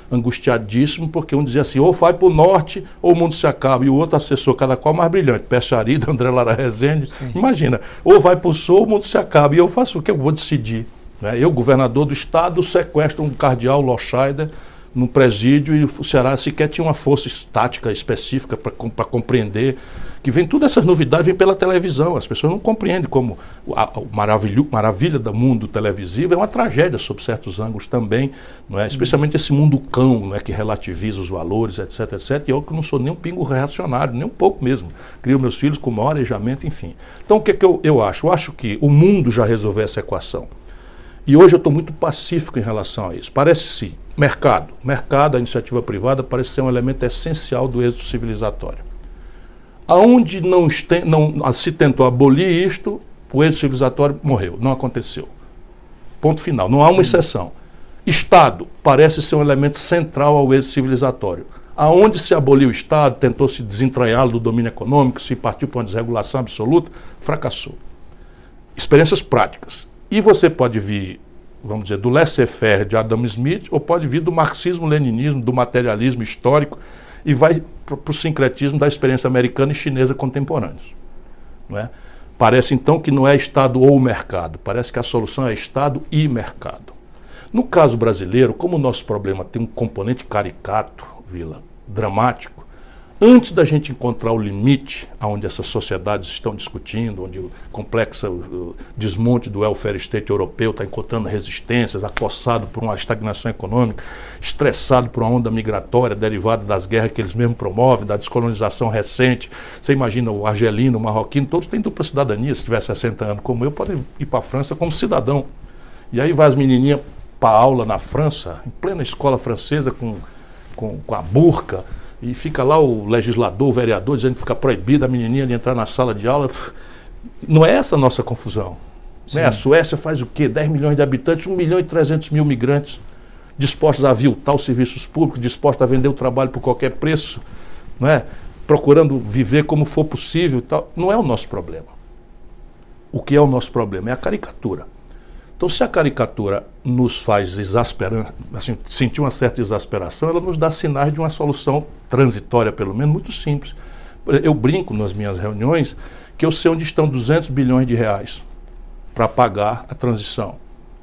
angustiadíssimo, porque um dizia assim, ou vai para o norte ou o mundo se acaba, e o outro assessor, cada qual mais brilhante, Peixarida, <laughs> André Lara Rezende, Sim. imagina, ou vai para o sul ou o mundo se acaba, e eu faço o que eu vou decidir. Né? Eu, governador do estado, sequestro um cardeal Loscheider no presídio e o Ceará sequer tinha uma força estática específica para compreender que vem todas essas novidades vem pela televisão. As pessoas não compreendem como a, a maravilha, do mundo televisivo é uma tragédia sob certos ângulos também, não é? especialmente esse mundo cão não é? que relativiza os valores, etc, etc. E eu que não sou nem um pingo reacionário, nem um pouco mesmo. Crio meus filhos com maior arejamento, enfim. Então o que, é que eu, eu acho? Eu acho que o mundo já resolveu essa equação. E hoje eu estou muito pacífico em relação a isso. Parece sim. Mercado. Mercado, a iniciativa privada, parece ser um elemento essencial do êxito civilizatório. Aonde não, não se tentou abolir isto, o êxito civilizatório morreu. Não aconteceu. Ponto final. Não há uma exceção. Estado parece ser um elemento central ao êxito civilizatório. Aonde se aboliu o Estado, tentou se desentranhá-lo do domínio econômico, se partiu para uma desregulação absoluta, fracassou. Experiências práticas. E você pode vir, vamos dizer, do laissez-faire de Adam Smith, ou pode vir do marxismo-leninismo, do materialismo histórico, e vai para o sincretismo da experiência americana e chinesa contemporâneos. Não é? Parece então que não é Estado ou mercado, parece que a solução é Estado e mercado. No caso brasileiro, como o nosso problema tem um componente caricato, Vila, dramático, Antes da gente encontrar o limite aonde essas sociedades estão discutindo, onde o complexo desmonte do welfare state europeu está encontrando resistências, acossado por uma estagnação econômica, estressado por uma onda migratória derivada das guerras que eles mesmos promovem, da descolonização recente. Você imagina o argelino, o marroquino, todos têm dupla cidadania. Se tiver 60 anos como eu, podem ir para a França como cidadão. E aí vai as menininhas para aula na França, em plena escola francesa, com, com, com a burca e fica lá o legislador, o vereador, dizendo que fica proibido a menininha de entrar na sala de aula. Não é essa a nossa confusão. Né? A Suécia faz o quê? 10 milhões de habitantes, 1 milhão e 300 mil migrantes dispostos a aviltar os serviços públicos, dispostos a vender o trabalho por qualquer preço, não é? procurando viver como for possível e tal. Não é o nosso problema. O que é o nosso problema? É a caricatura. Então, se a caricatura nos faz exasperar, assim, sentir uma certa exasperação, ela nos dá sinais de uma solução transitória, pelo menos, muito simples. Eu brinco nas minhas reuniões que eu sei onde estão 200 bilhões de reais para pagar a transição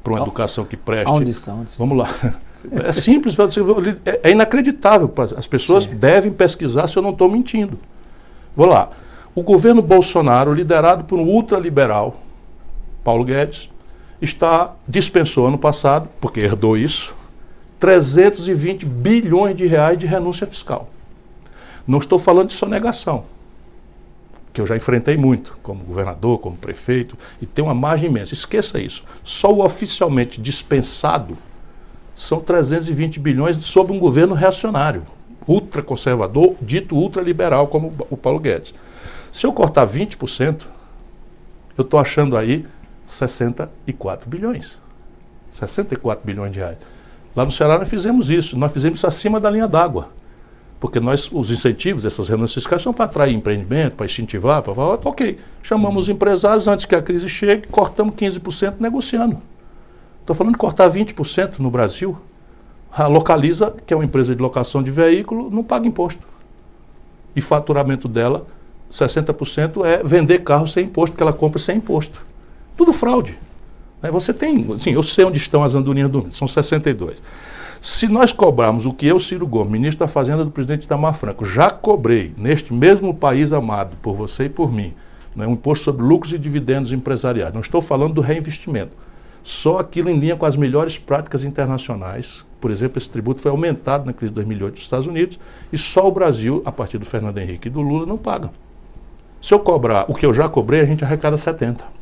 para uma educação que preste. Onde estão? Vamos lá. É simples, é, é inacreditável. As pessoas Sim. devem pesquisar se eu não estou mentindo. Vou lá. O governo Bolsonaro, liderado por um ultraliberal, Paulo Guedes, está dispensou ano passado, porque herdou isso, 320 bilhões de reais de renúncia fiscal. Não estou falando de sonegação, que eu já enfrentei muito, como governador, como prefeito, e tem uma margem imensa. Esqueça isso. Só o oficialmente dispensado são 320 bilhões sob um governo reacionário, ultraconservador, dito ultraliberal, como o Paulo Guedes. Se eu cortar 20%, eu estou achando aí 64 bilhões. 64 bilhões de reais. Lá no Ceará nós fizemos isso, nós fizemos isso acima da linha d'água. Porque nós, os incentivos, essas renúncias fiscais são para atrair empreendimento, para incentivar, para falar, ok, chamamos os empresários antes que a crise chegue, cortamos 15% negociando. Estou falando de cortar 20% no Brasil. A Localiza, que é uma empresa de locação de veículo, não paga imposto. E faturamento dela, 60% é vender carro sem imposto, porque ela compra sem imposto. Tudo fraude. Né? Você tem, assim, eu sei onde estão as andorinhas dormindo, são 62. Se nós cobrarmos o que eu, Ciro Gomes, ministro da Fazenda do presidente Itamar Franco, já cobrei neste mesmo país amado por você e por mim, né, um imposto sobre lucros e dividendos empresariais, não estou falando do reinvestimento, só aquilo em linha com as melhores práticas internacionais. Por exemplo, esse tributo foi aumentado na crise de 2008 nos Estados Unidos e só o Brasil, a partir do Fernando Henrique e do Lula, não paga. Se eu cobrar o que eu já cobrei, a gente arrecada 70.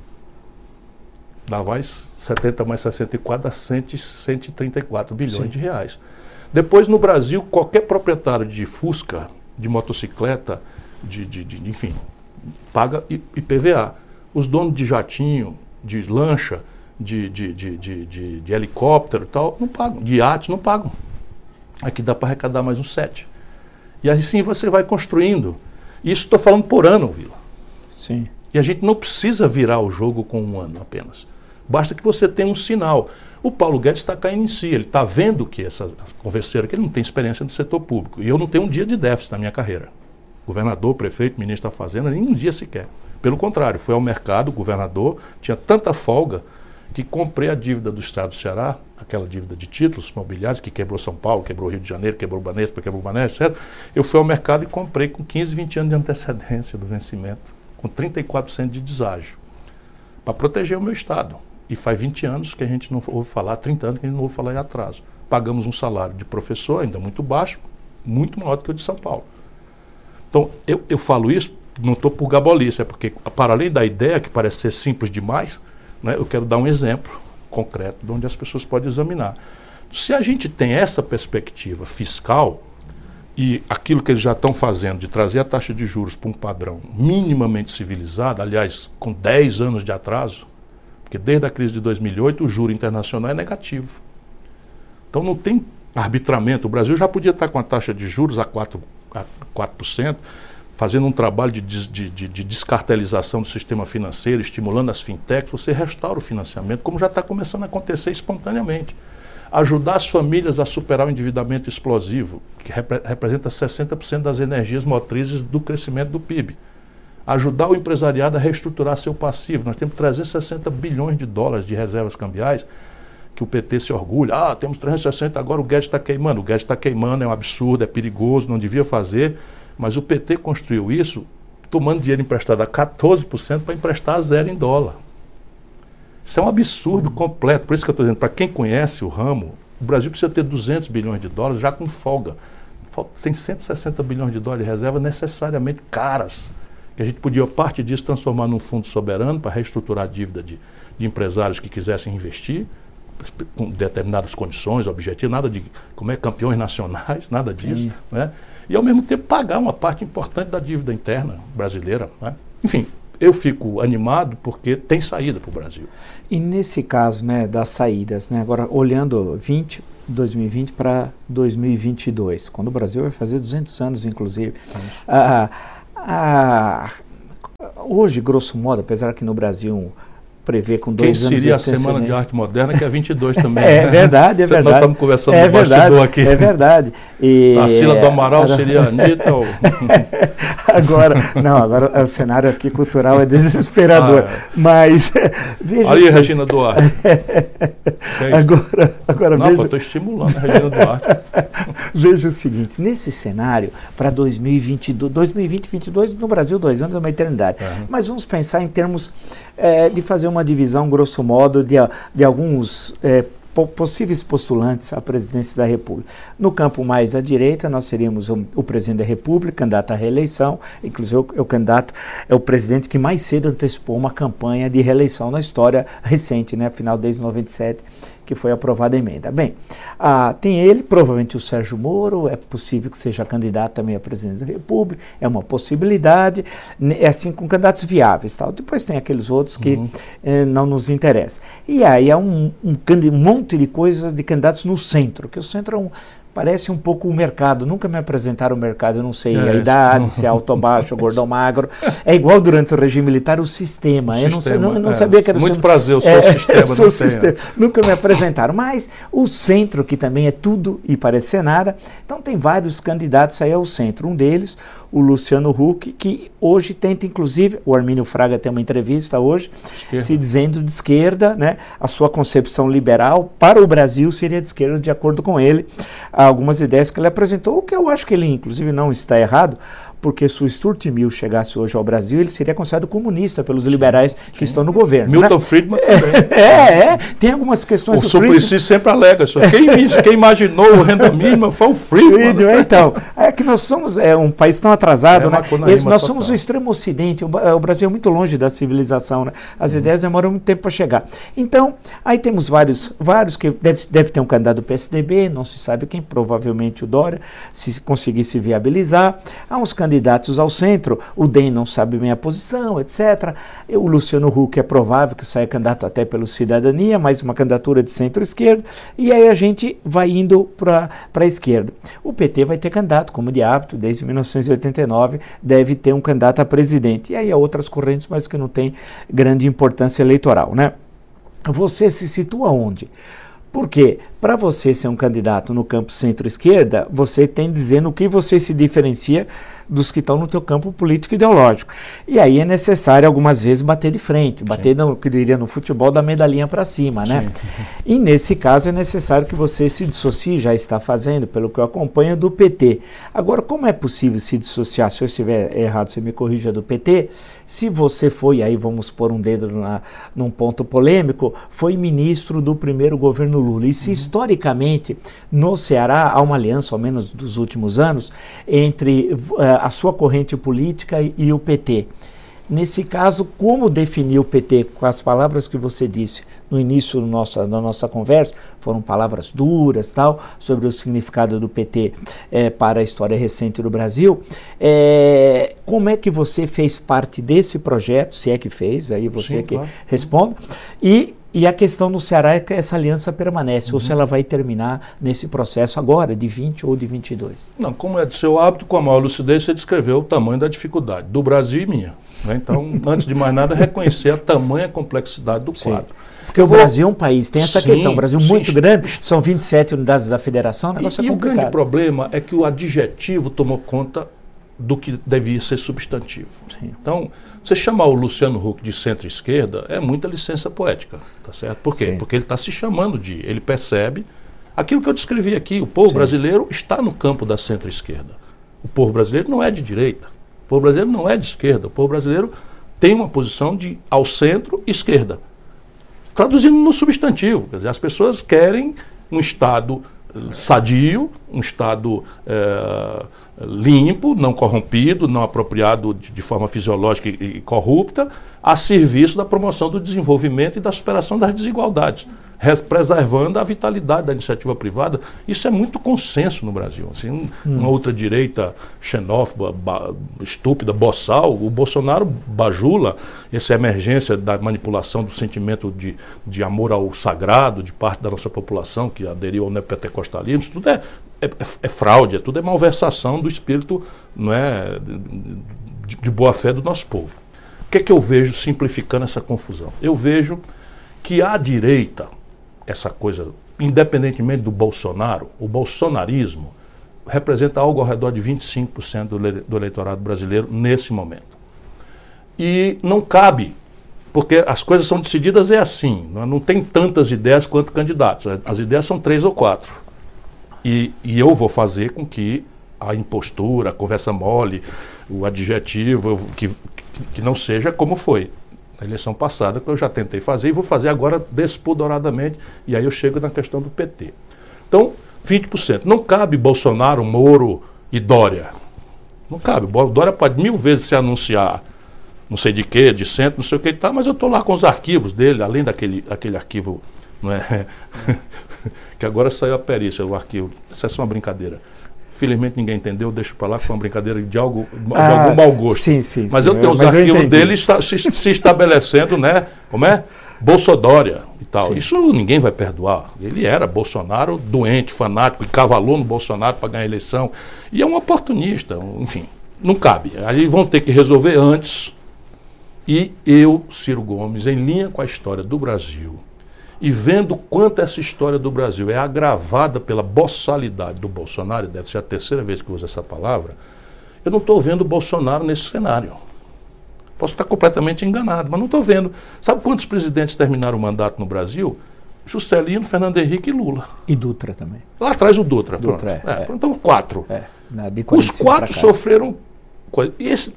Dá mais 70 mais 64 dá 134 bilhões Sim. de reais. Depois, no Brasil, qualquer proprietário de Fusca, de motocicleta, de, de, de enfim, paga IPVA. Os donos de jatinho, de lancha, de, de, de, de, de, de helicóptero e tal, não pagam. De iate não pagam. Aqui dá para arrecadar mais uns sete. E assim você vai construindo. Isso estou falando por ano, Vila. Sim. E a gente não precisa virar o jogo com um ano apenas. Basta que você tenha um sinal. O Paulo Guedes está caindo em si, ele está vendo que essa converseira que ele não tem experiência no setor público. E eu não tenho um dia de déficit na minha carreira. Governador, prefeito, ministro da Fazenda, nem um dia sequer. Pelo contrário, fui ao mercado, o governador tinha tanta folga que comprei a dívida do Estado do Ceará, aquela dívida de títulos mobiliários que quebrou São Paulo, quebrou Rio de Janeiro, quebrou Banespa, quebrou Banespa, etc. Eu fui ao mercado e comprei com 15, 20 anos de antecedência do vencimento, com 34% de deságio, para proteger o meu Estado. E faz 20 anos que a gente não ouve falar, 30 anos que a gente não ouve falar em atraso. Pagamos um salário de professor ainda muito baixo, muito maior do que o de São Paulo. Então, eu, eu falo isso, não estou por gabolice, é porque, para além da ideia, que parece ser simples demais, né, eu quero dar um exemplo concreto de onde as pessoas podem examinar. Se a gente tem essa perspectiva fiscal e aquilo que eles já estão fazendo de trazer a taxa de juros para um padrão minimamente civilizado, aliás, com 10 anos de atraso, porque desde a crise de 2008 o juro internacional é negativo. Então não tem arbitramento. O Brasil já podia estar com a taxa de juros a 4%, a 4% fazendo um trabalho de, de, de, de, descartelização do sistema financeiro, estimulando as fintechs, você restaura o financiamento, como já está começando a acontecer espontaneamente. Ajudar as famílias a superar o endividamento explosivo, que repre representa 60% das energias motrizes do crescimento do PIB. Ajudar o empresariado a reestruturar seu passivo. Nós temos 360 bilhões de dólares de reservas cambiais que o PT se orgulha. Ah, temos 360, agora o Guedes está queimando. O Guedes está queimando, é um absurdo, é perigoso, não devia fazer mas o PT construiu isso tomando dinheiro emprestado a 14% para emprestar a zero em dólar. Isso é um absurdo completo. Por isso que eu estou dizendo, para quem conhece o ramo, o Brasil precisa ter 200 bilhões de dólares já com folga. Tem 160 bilhões de dólares de reserva necessariamente caras. Que a gente podia, parte disso, transformar num fundo soberano para reestruturar a dívida de, de empresários que quisessem investir com determinadas condições, objetivos, nada de como é campeões nacionais, <laughs> nada disso, né? e, ao mesmo tempo, pagar uma parte importante da dívida interna brasileira. Né? Enfim, eu fico animado porque tem saída para o Brasil. E nesse caso né, das saídas, né, agora olhando 20, 2020 para 2022, quando o Brasil vai fazer 200 anos, inclusive. Ah, ah, hoje, grosso modo, apesar que no Brasil prevê com dois Quem anos seria a Semana de Arte Moderna, que é 22 <laughs> também. é né? verdade, é verdade. Nós estamos conversando é no verdade, aqui. É verdade. E, <laughs> Tarsila do Amaral seria a Anitta ou... <laughs> agora, não, agora o cenário aqui cultural é desesperador. Ah, é. Mas, veja Ali, assim, Regina Duarte. é agora, agora não, veja... estou estimulando a Regina Duarte. veja o seguinte, nesse cenário, para 2022, 2022 no Brasil, dois anos é uma eternidade. Uhum. Mas vamos pensar em termos é, de fazer uma divisão, grosso modo, de, de alguns é, possíveis postulantes à presidência da República. No campo mais à direita, nós seríamos o, o presidente da República, candidato à reeleição, inclusive o, o, candidato é o presidente que mais cedo antecipou uma campanha de reeleição na história recente, né, afinal desde 97 que foi aprovada a emenda. Bem, ah, tem ele, provavelmente o Sérgio Moro, é possível que seja candidato também a presidente da República, é uma possibilidade, é assim com candidatos viáveis. Tal. Depois tem aqueles outros que uhum. eh, não nos interessam. E aí há um, um, um monte de coisas de candidatos no centro, que o centro é um parece um pouco o mercado. Nunca me apresentaram o mercado, eu não sei é, a idade, se é alto ou baixo, <laughs> gordo ou magro. É igual durante o regime militar o sistema. O eu sistema, não, não, não é, sabia que era Muito o prazer, eu sou é, <laughs> o sistema. Eu sou sistema. Nunca me apresentaram. Mas o centro, que também é tudo e parece nada, então tem vários candidatos aí ao centro. Um deles, o Luciano Huck, que hoje tenta, inclusive, o Armínio Fraga tem uma entrevista hoje, esquerda. se dizendo de esquerda, né? A sua concepção liberal para o Brasil seria de esquerda, de acordo com ele. Algumas ideias que ele apresentou, o que eu acho que ele, inclusive, não está errado, porque se o Stuart Mill chegasse hoje ao Brasil, ele seria considerado comunista pelos sim, liberais sim. que estão no governo. Milton né? Friedman <laughs> também. É, é, tem algumas questões o Suplicy sempre alega isso. Quem, quem imaginou o renda mínima foi o Friedman. Friedman então, é que nós somos é, um país tão atrasado, é né? Eles, nós somos o extremo ocidente, o, o, Brasil é muito longe da civilização, né? As uhum. ideias demoram muito tempo para chegar. Então, aí temos vários, vários que deve, deve ter um candidato do PSDB, não se sabe quem, provavelmente o Dória, se conseguisse viabilizar. Há uns candidatos candidatos ao centro, o DEM não sabe bem a posição, etc. O Luciano Huck é provável que saia candidato até pelo Cidadania, mas uma candidatura de centro-esquerda, e aí a gente vai indo para a esquerda. O PT vai ter candidato, como de hábito, desde 1989, deve ter um candidato a presidente. E aí há outras correntes, mas que não tem grande importância eleitoral, né? Você se situa onde? Porque para você ser um candidato no campo centro-esquerda, você tem dizendo o que você se diferencia dos que estão no teu campo político ideológico. E aí é necessário algumas vezes bater de frente, bater no que diria no futebol da medalhinha para cima, né? <laughs> E nesse caso é necessário que você se dissocie, já está fazendo, pelo que eu acompanho, do PT. Agora, como é possível se dissociar? Se eu estiver errado, você me corrija do PT. Se você foi, aí vamos pôr um dedo na, num ponto polêmico, foi ministro do primeiro governo Lula. E se uhum. historicamente no Ceará há uma aliança, ao menos dos últimos anos, entre uh, a sua corrente política e, e o PT. Nesse caso, como definir o PT com as palavras que você disse no início do nossa, da nossa conversa? Foram palavras duras, tal, sobre o significado do PT é, para a história recente do Brasil. É, como é que você fez parte desse projeto, se é que fez, aí você Sim, que claro. responda, e e a questão no Ceará é que essa aliança permanece, uhum. ou se ela vai terminar nesse processo agora, de 20 ou de 22. Não, como é do seu hábito, com a maior lucidez, você descreveu o tamanho da dificuldade, do Brasil e minha. Né? Então, <laughs> antes de mais nada, reconhecer a tamanha complexidade do quadro. Porque o Brasil é um país, tem essa sim, questão, o Brasil é muito sim, grande, são 27 unidades da federação, o negócio e, é complicado. E o grande problema é que o adjetivo tomou conta do que devia ser substantivo. Sim. Então, você chamar o Luciano Huck de centro-esquerda é muita licença poética, tá certo? Por quê? Sim. Porque ele está se chamando de, ele percebe aquilo que eu descrevi aqui, o povo Sim. brasileiro está no campo da centro-esquerda. O povo brasileiro não é de direita, o povo brasileiro não é de esquerda, o povo brasileiro tem uma posição de ao centro esquerda. Traduzindo no substantivo, quer dizer, as pessoas querem um Estado eh, sadio, um Estado eh, limpo, não corrompido, não apropriado de, de forma fisiológica e, e, corrupta, a serviço da promoção do desenvolvimento e da superação das desigualdades. preservando a vitalidade da iniciativa privada. Isso é muito consenso no Brasil. Assim, hum. Uma outra direita xenófoba, ba, estúpida, boçal, o Bolsonaro bajula essa emergência da manipulação do sentimento de, de amor ao sagrado de parte da nossa população que aderiu ao neopentecostalismo. Isso tudo é, é, é fraude, é tudo é malversação do espírito não é, de, de boa fé do nosso povo. O que é que eu vejo simplificando essa confusão? Eu vejo que a direita, essa coisa, independentemente do Bolsonaro, o bolsonarismo representa algo ao redor de 25% do, do eleitorado brasileiro nesse momento. E não cabe, porque as coisas são decididas é assim, não, não tem tantas ideias quanto candidatos. As ideias são três ou quatro. E, e eu vou fazer com que a impostura, a conversa mole, o adjetivo, que, que não seja como foi na eleição passada, que eu já tentei fazer e vou fazer agora despodoradamente, e aí eu chego na questão do PT. Então, 20%. Não cabe Bolsonaro, Moro e Dória. Não cabe. Dória pode mil vezes se anunciar não sei de quê, de centro, não sei o que tal, mas eu estou lá com os arquivos dele, além daquele, aquele arquivo, não é? <laughs> <laughs> que agora saiu a perícia, o arquivo. Isso é só uma brincadeira. Felizmente ninguém entendeu, deixa para lá, foi uma brincadeira de, algo, de ah, algum mau gosto. Sim, sim. Mas sim, eu tenho os arquivos dele está, se, se, estabelecendo, né? Como é? Bolsodória e tal. Sim. Isso ninguém vai perdoar. Ele era Bolsonaro doente, fanático, e cavalou no Bolsonaro para ganhar a eleição. E é um oportunista, enfim, não cabe. Aí vão ter que resolver antes. E eu, Ciro Gomes, em linha com a história do Brasil, e vendo quanto essa história do Brasil é agravada pela boçalidade do Bolsonaro, deve ser a terceira vez que uso essa palavra, eu não estou vendo o Bolsonaro nesse cenário. Posso estar completamente enganado, mas não estou vendo. Sabe quantos presidentes terminaram o mandato no Brasil? Juscelino, Fernando Henrique e Lula. E Dutra também. Lá atrás o Dutra. Dutra é, é. Então, quatro. É, Os quatro sofreram. E esse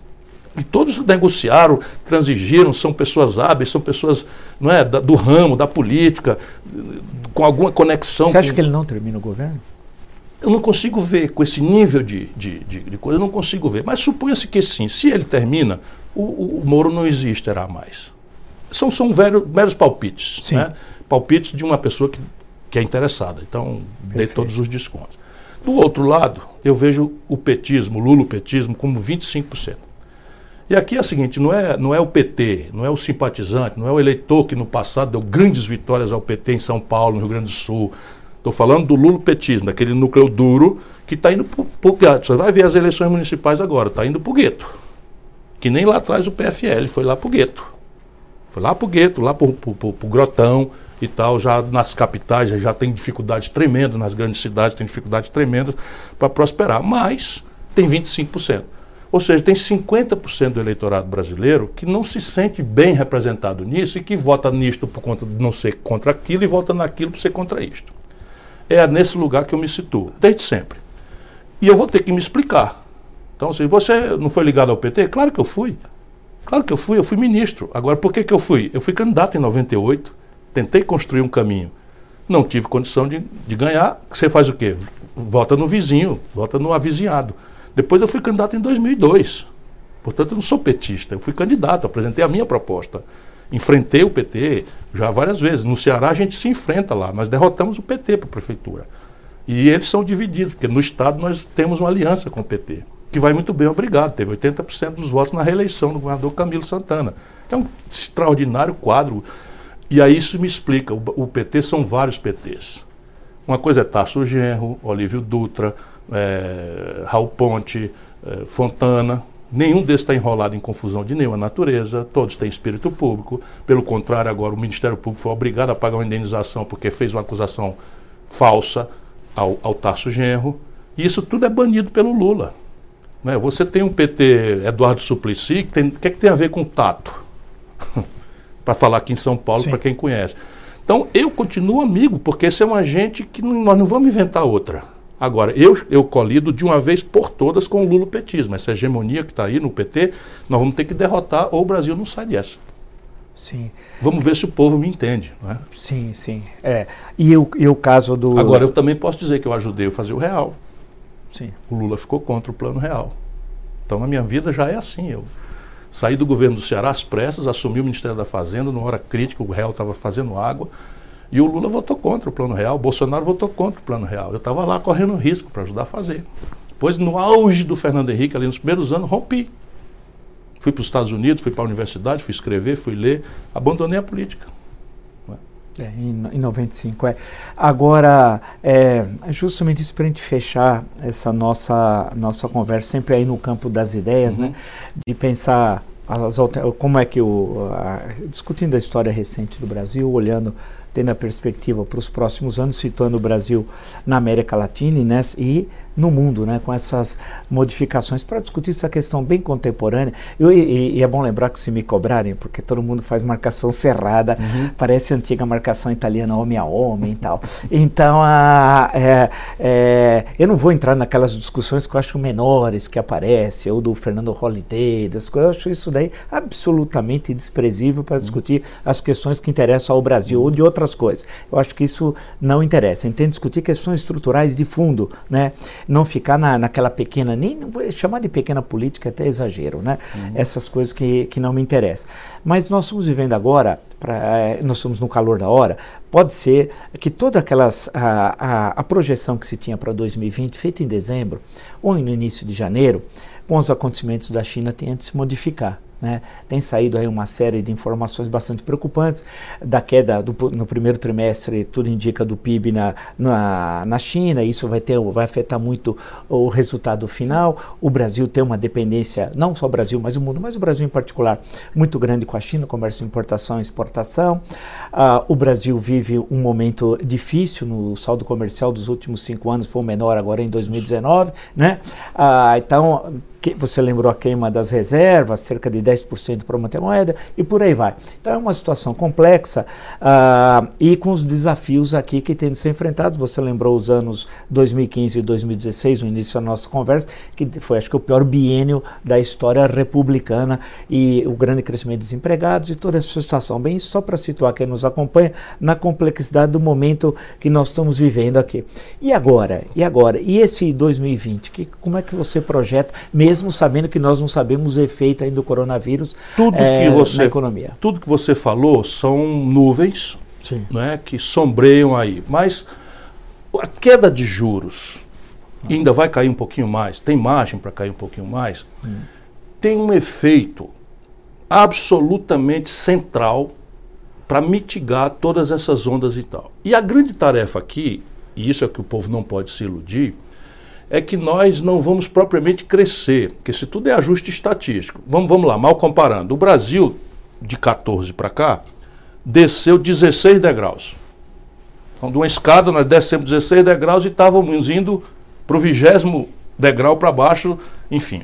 e todos negociaram, transigiram, são pessoas hábeis, são pessoas não é, da, do ramo, da política, com alguma conexão. Você acha com... que ele não termina o governo? Eu não consigo ver, com esse nível de, de, de, de coisa, eu não consigo ver. Mas suponha-se que sim, se ele termina, o, o, o Moro não existirá mais. São, são velho, meros palpites. Né? Palpites de uma pessoa que, que é interessada. Então, dê todos os descontos. Do outro lado, eu vejo o petismo, o lulopetismo, como 25%. E aqui é o seguinte, não é, não é o PT, não é o simpatizante, não é o eleitor que no passado deu grandes vitórias ao PT em São Paulo, no Rio Grande do Sul. Estou falando do lulopetismo, daquele núcleo duro que está indo para o gueto. Você vai ver as eleições municipais agora, está indo para o gueto. Que nem lá atrás o PFL foi lá para o gueto. Foi lá para o gueto, lá para o grotão e tal. Já nas capitais já, já tem dificuldades tremendas, nas grandes cidades tem dificuldades tremendas para prosperar. Mas tem 25%. Ou seja, tem 50% do eleitorado brasileiro que não se sente bem representado nisso e que vota nisto por conta de não ser contra aquilo e vota naquilo por ser contra isto. É nesse lugar que eu me situo, desde sempre. E eu vou ter que me explicar. Então, se você não foi ligado ao PT, claro que eu fui. Claro que eu fui, eu fui ministro. Agora, por que, que eu fui? Eu fui candidato em 98, tentei construir um caminho. Não tive condição de, de ganhar. Você faz o quê? Vota no vizinho, vota no avizinhado. Depois eu fui candidato em 2002. Portanto, eu não sou petista, eu fui candidato, apresentei a minha proposta. Enfrentei o PT já várias vezes. No Ceará a gente se enfrenta lá, nós derrotamos o PT para a prefeitura. E eles são divididos, porque no Estado nós temos uma aliança com o PT, que vai muito bem, obrigado. Teve 80% dos votos na reeleição do governador Camilo Santana. É um extraordinário quadro. E aí isso me explica: o, PT são vários PTs. Uma coisa é Tasso Genro, Olívio Dutra, é, Raul Ponte, é, Fontana, nenhum desses está enrolado em confusão de nenhuma natureza, todos têm espírito público. Pelo contrário, agora o Ministério Público foi obrigado a pagar uma indenização porque fez uma acusação falsa ao, ao Tarso Genro. E isso tudo é banido pelo Lula. Né? Você tem um PT Eduardo Suplicy, que tem, que, é que tem a ver com tato? <laughs> para falar aqui em São Paulo, para quem conhece. Então, eu continuo amigo, porque esse é um agente que nós não vamos inventar outra. Agora, eu, eu colido de uma vez por todas com o lulopetismo. Essa hegemonia que está aí no PT, nós vamos ter que derrotar ou o Brasil não sai dessa. Sim. Vamos ver se o povo me entende. Não é? Sim, sim. É. E, o, e o caso do. Agora, eu também posso dizer que eu ajudei a fazer o real. Sim. O Lula ficou contra o plano real. Então, a minha vida já é assim. Eu saí do governo do Ceará às pressas, assumi o Ministério da Fazenda, numa hora crítica, o real estava fazendo água. E o Lula votou contra o Plano Real, o Bolsonaro votou contra o Plano Real. Eu estava lá correndo risco para ajudar a fazer. Pois no auge do Fernando Henrique, ali nos primeiros anos, rompi. Fui para os Estados Unidos, fui para a universidade, fui escrever, fui ler, abandonei a política. É, em, em 95, é. Agora, é, justamente isso para a gente fechar essa nossa, nossa conversa, sempre aí no campo das ideias, uhum. né? De pensar as, como é que o. A, discutindo a história recente do Brasil, olhando tendo a perspectiva para os próximos anos, situando o Brasil na América Latina né, e no mundo, né, com essas modificações, para discutir essa questão bem contemporânea. Eu, e, e, é bom lembrar que se me cobrarem, porque todo mundo faz marcação cerrada, uhum. parece a antiga marcação italiana homem a homem e tal. Então, a, é, é, eu não vou entrar naquelas discussões que eu acho menores que aparecem, ou do Fernando Holliday, das coisas, eu acho isso daí absolutamente desprezível para discutir as questões que interessam ao Brasil, ou de outras coisas. Eu acho que isso não interessa. A gente tem que discutir questões estruturais de fundo, né? Não ficar na, naquela pequena, nem chamar de pequena política é até exagero, né? Uhum. Essas coisas que, que não me interessam. Mas nós estamos vivendo agora, pra, eh, nós estamos no calor da hora, pode ser que toda aquelas, a, a, a projeção que se tinha para 2020, feita em dezembro ou no início de janeiro, com os acontecimentos da China, tenha de se modificar. Né? Tem saído aí uma série de informações bastante preocupantes da queda do, no primeiro trimestre, tudo indica do PIB na, na, na China, isso vai, ter, vai afetar muito o resultado final. O Brasil tem uma dependência, não só o Brasil, mas o mundo, mas o Brasil em particular, muito grande com a China, comércio, importação e exportação. Uh, o Brasil vive um momento difícil no saldo comercial dos últimos cinco anos, foi o menor agora em 2019. Né? Uh, então, que você lembrou a queima das reservas, cerca de 10% para manter a moeda, e por aí vai. Então é uma situação complexa uh, e com os desafios aqui que têm de ser enfrentados. Você lembrou os anos 2015 e 2016, no início da nossa conversa, que foi acho que o pior biênio da história republicana e o grande crescimento de desempregados e toda essa situação. Bem, só para situar quem nos acompanha na complexidade do momento que nós estamos vivendo aqui. E agora? E agora? E esse 2020? Que, como é que você projeta, mesmo sabendo que nós não sabemos o efeito ainda do coronavírus tudo é, que você, na economia. Tudo que você falou são nuvens Né, que sombreiam aí. Mas a queda de juros ainda vai cair um pouquinho mais, tem margem para cair um pouquinho mais, hum. tem um efeito absolutamente central para mitigar todas essas ondas e tal. E a grande tarefa aqui, e isso é que o povo não pode se iludir, é que nós não vamos propriamente crescer, porque se tudo é ajuste estatístico. Vamos, vamos lá, mal comparando. O Brasil, de 14 para cá, desceu 16 degraus. Então, de uma escada, nós descemos 16 degraus e estávamos indo para o vigésimo degrau para baixo, enfim.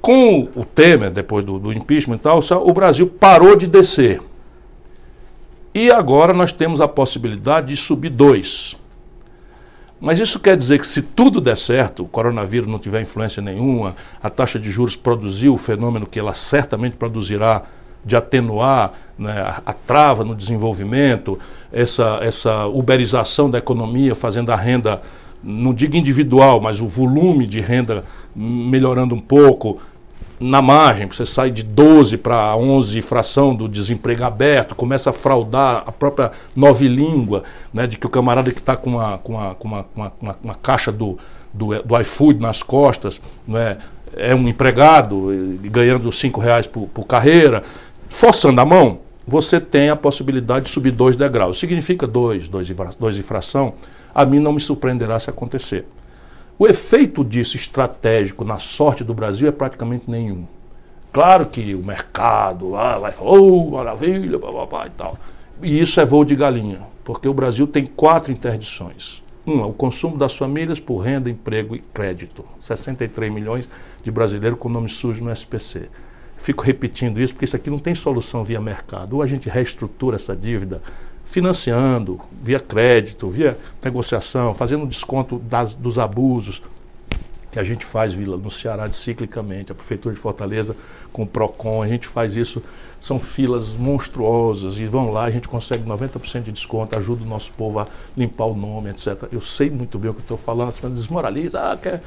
Com o Temer, depois do, do impeachment e tal, o Brasil parou de descer. E agora nós temos a possibilidade de subir dois. Mas isso quer dizer que se tudo der certo, o coronavírus não tiver influência nenhuma, a taxa de juros produziu o fenômeno que ela certamente produzirá de atenuar né, a, a, trava no desenvolvimento, essa, essa uberização da economia, fazendo a renda, não digo individual, mas o volume de renda melhorando um pouco, na margem, você sai de 12 para 11 fração do desemprego aberto, começa a fraudar a própria nova língua, né, de que o camarada que está com, uma, com, uma, com uma, uma, uma, caixa do, do, do iFood nas costas né, é um empregado ganhando 5 reais por, por carreira, forçando a mão, você tem a possibilidade de subir dois degraus. Significa dois, dois, dois e fração, a mim não me surpreenderá se acontecer. O efeito disso estratégico na sorte do Brasil é praticamente nenhum. Claro que o mercado ah, vai falar, oh, maravilha, babá e tal. E isso é voo de galinha, porque o Brasil tem quatro interdições. Uma, o consumo das famílias por renda, emprego e crédito. 63 milhões de brasileiros com nome sujo no SPC. Fico repetindo isso porque isso aqui não tem solução via mercado. Ou a gente reestrutura essa dívida financiando, via crédito, via negociação, fazendo desconto das, dos abusos. que a gente faz Vila, no Ceará ciclicamente, a Prefeitura de Fortaleza com o PROCON, a gente faz isso, são filas monstruosas e vão lá, a gente consegue 90% de desconto, ajuda o nosso povo a limpar o nome, etc. Eu sei muito bem o que estou falando, mas desmoraliza, ah, quer,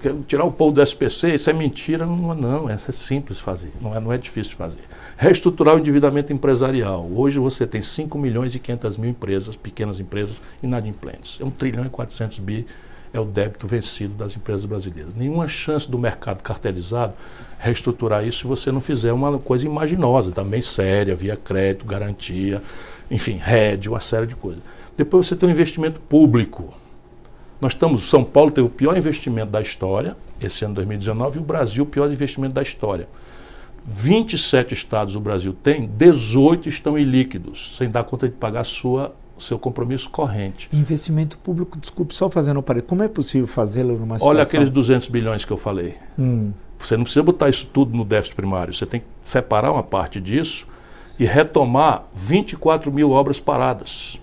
quer, tirar o povo do SPC, isso é mentira. Não, não, essa é simples fazer, não é, não é difícil fazer. Reestruturar o endividamento empresarial. Hoje você tem 5 milhões e 500 mil empresas, pequenas empresas, inadimplentes. É 1 trilhão e 400 bi é o débito vencido das empresas brasileiras. Nenhuma chance do mercado cartelizado reestruturar isso se você não fizer uma coisa imaginosa, também séria, via crédito, garantia, enfim, rede, uma série de coisas. Depois você tem um investimento público. Nós estamos, São Paulo teve o pior investimento da história, esse ano 2019, e o Brasil o pior investimento da história. 27 estados o Brasil tem, 18 estão ilíquidos, sem dar conta de pagar sua seu compromisso corrente. Investimento público, desculpe, só fazendo um parênteses, como é possível fazê-lo numa situação... Olha aqueles 200 bilhões que eu falei. Hum. Você não precisa botar isso tudo no déficit primário, você tem que separar uma parte disso e retomar 24 mil obras paradas.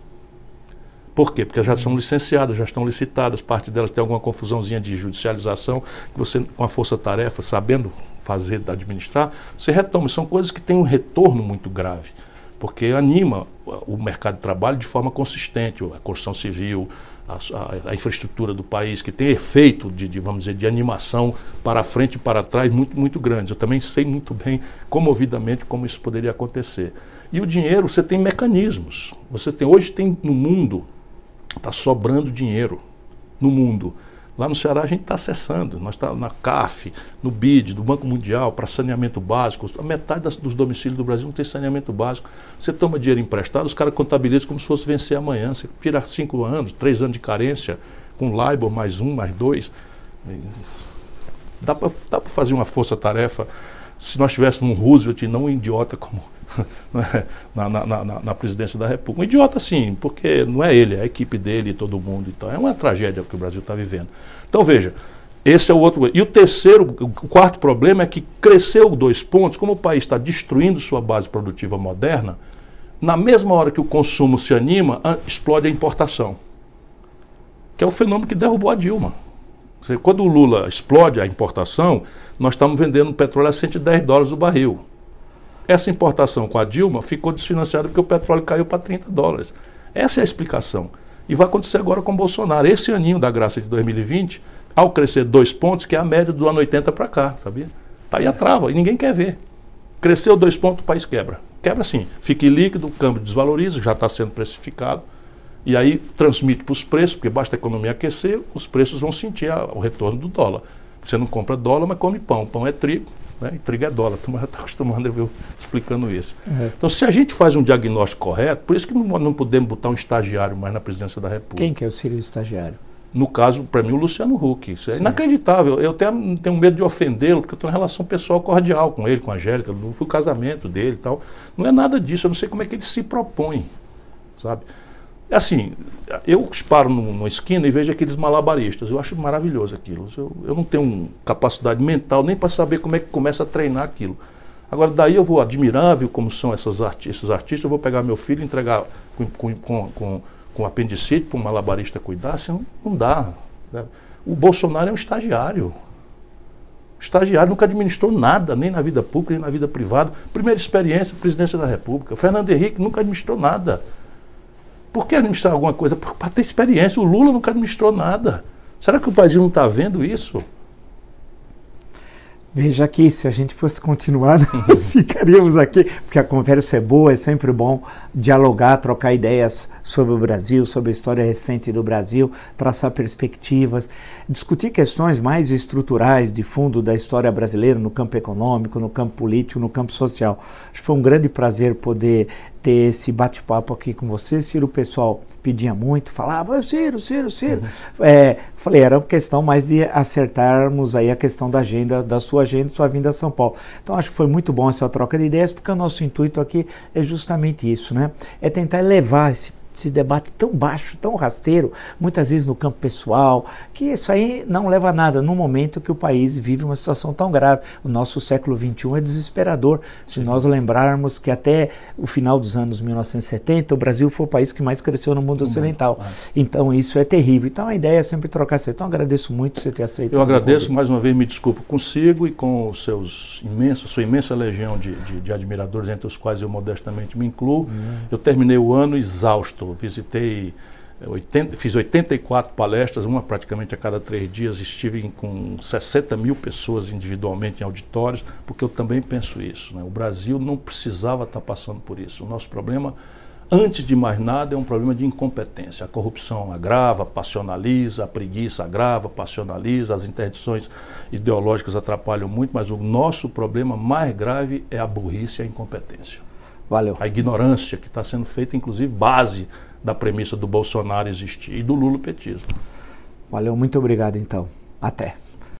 Por quê? Porque já são licenciadas, já estão licitadas, parte delas tem alguma confusãozinha de judicialização, que você, com a força-tarefa, sabendo fazer, administrar, você retoma. São coisas que têm um retorno muito grave porque anima o mercado de trabalho de forma consistente, a construção civil, a, a, infraestrutura do país, que tem efeito de, de, vamos dizer, de animação para frente e para trás muito, muito grande. Eu também sei muito bem, comovidamente, como isso poderia acontecer. E o dinheiro, você tem mecanismos. Você tem, hoje tem no mundo, está sobrando dinheiro no mundo. Lá no Ceará a gente está acessando, nós estamos tá na CAF, no BID, do Banco Mundial, para saneamento básico. A metade das, dos domicílios do Brasil não tem saneamento básico. Você toma dinheiro emprestado, os caras contabilizam como se fosse vencer amanhã. Você tira cinco anos, três anos de carência, com LIBOR mais um, mais dois. Dá para fazer uma força-tarefa se nós tivéssemos um Roosevelt e não um idiota como <laughs> na, na, na, na, presidência da República. Um idiota, sim, porque não é ele, é a equipe dele, todo mundo. Então, é uma tragédia que o Brasil está vivendo. Então, veja, esse é o outro. E o terceiro, o quarto problema é que cresceu dois pontos, como o país está destruindo sua base produtiva moderna, na mesma hora que o consumo se anima, explode a importação. Que é o fenômeno que derrubou a Dilma. Quando o Lula explode a importação, nós estamos vendendo petróleo a 110 dólares o barril. Essa importação com a Dilma ficou desfinanciada porque o petróleo caiu para 30 dólares. Essa é a explicação. E vai acontecer agora com o Bolsonaro. Esse aninho da graça de 2020, ao crescer dois pontos, que é a média do ano 80 para cá, sabia? Está aí a trava e ninguém quer ver. Cresceu dois pontos, o país quebra. Quebra sim. Fica líquido, o câmbio desvaloriza, já está sendo precificado. E aí transmite para os preços, porque basta a economia aquecer, os preços vão sentir a, o retorno do dólar. Você não compra dólar, mas come pão. Pão é trigo, né? E trigo é dólar. Tu já <laughs> está acostumado a ver explicando isso. Uhum. Então, se a gente faz um diagnóstico correto, por isso que não, não podemos botar um estagiário mais na presidência da República. Quem que é o Círio estagiário? No caso, para mim, o Luciano Huck. Isso é Sim. inacreditável. Eu tenho, tenho medo de ofendê-lo, porque eu tenho uma relação pessoal cordial com ele, com a Angélica, não fui o casamento dele e tal. Não é nada disso, eu não sei como é que ele se propõe, sabe? Assim, eu paro numa esquina e vejo aqueles malabaristas. Eu acho maravilhoso aquilo. Eu, eu não tenho capacidade mental nem para saber como é que começa a treinar aquilo. Agora, daí eu vou, admirável como são essas arti esses artistas, eu vou pegar meu filho e entregar com, com, com, com, com apendicite para um malabarista cuidar. Assim, não, dá. Né? O Bolsonaro é um estagiário. Estagiário nunca administrou nada, nem na vida pública, nem na vida privada. Primeira experiência, presidência da República. O Fernando Henrique nunca administrou nada. Por que administrar alguma coisa? Para ter experiência. O Lula nunca administrou nada. Será que o Brasil não está vendo isso? Veja aqui, se a gente fosse continuar, <laughs> ficaríamos aqui, porque a conversa é boa, é sempre bom dialogar, trocar ideias sobre o Brasil, sobre a história recente do Brasil, traçar perspectivas, discutir questões mais estruturais de fundo da história brasileira no campo econômico, no campo político, no campo social. Acho que foi um grande prazer poder ter esse bate-papo aqui com você. Ciro, o pessoal pedia muito, falava, Ciro, Ciro, Ciro. Uhum. É, falei, era uma questão mais de acertarmos aí a questão da agenda, da sua agenda, sua vinda a São Paulo. Então acho que foi muito bom essa troca de ideias, porque o nosso intuito aqui é justamente isso, né? É tentar levar esse esse debate tão baixo, tão rasteiro, muitas vezes no campo pessoal, que isso aí não leva a nada no momento que o país vive uma situação tão grave. O nosso século XXI é desesperador. Se nós lembrarmos que até o final dos anos 1970, o Brasil foi o país que mais cresceu no mundo ocidental. Então isso é terrível. Então a ideia é sempre trocar essa. Então agradeço muito você ter aceito. Eu agradeço mais uma vez, me desculpo consigo e com os seus imensos, sua imensa legião de, de, de admiradores, entre os quais eu modestamente me incluo. Hum. Eu terminei o ano exausto visitei 80, eh, fiz 84 palestras, uma praticamente a cada três dias, estive com 60 mil pessoas individualmente em auditórios, porque eu também penso isso. Né? O Brasil não precisava estar passando por isso. O nosso problema, antes de mais nada, é um problema de incompetência. A corrupção agrava, passionaliza, a preguiça agrava, passionaliza, as interdições ideológicas atrapalham muito, mas o nosso problema mais grave é a burrice e a incompetência. Valeu. A ignorância que está sendo feita, inclusive, base da premissa do Bolsonaro existir e do Lula petismo. Valeu, muito obrigado então. Até.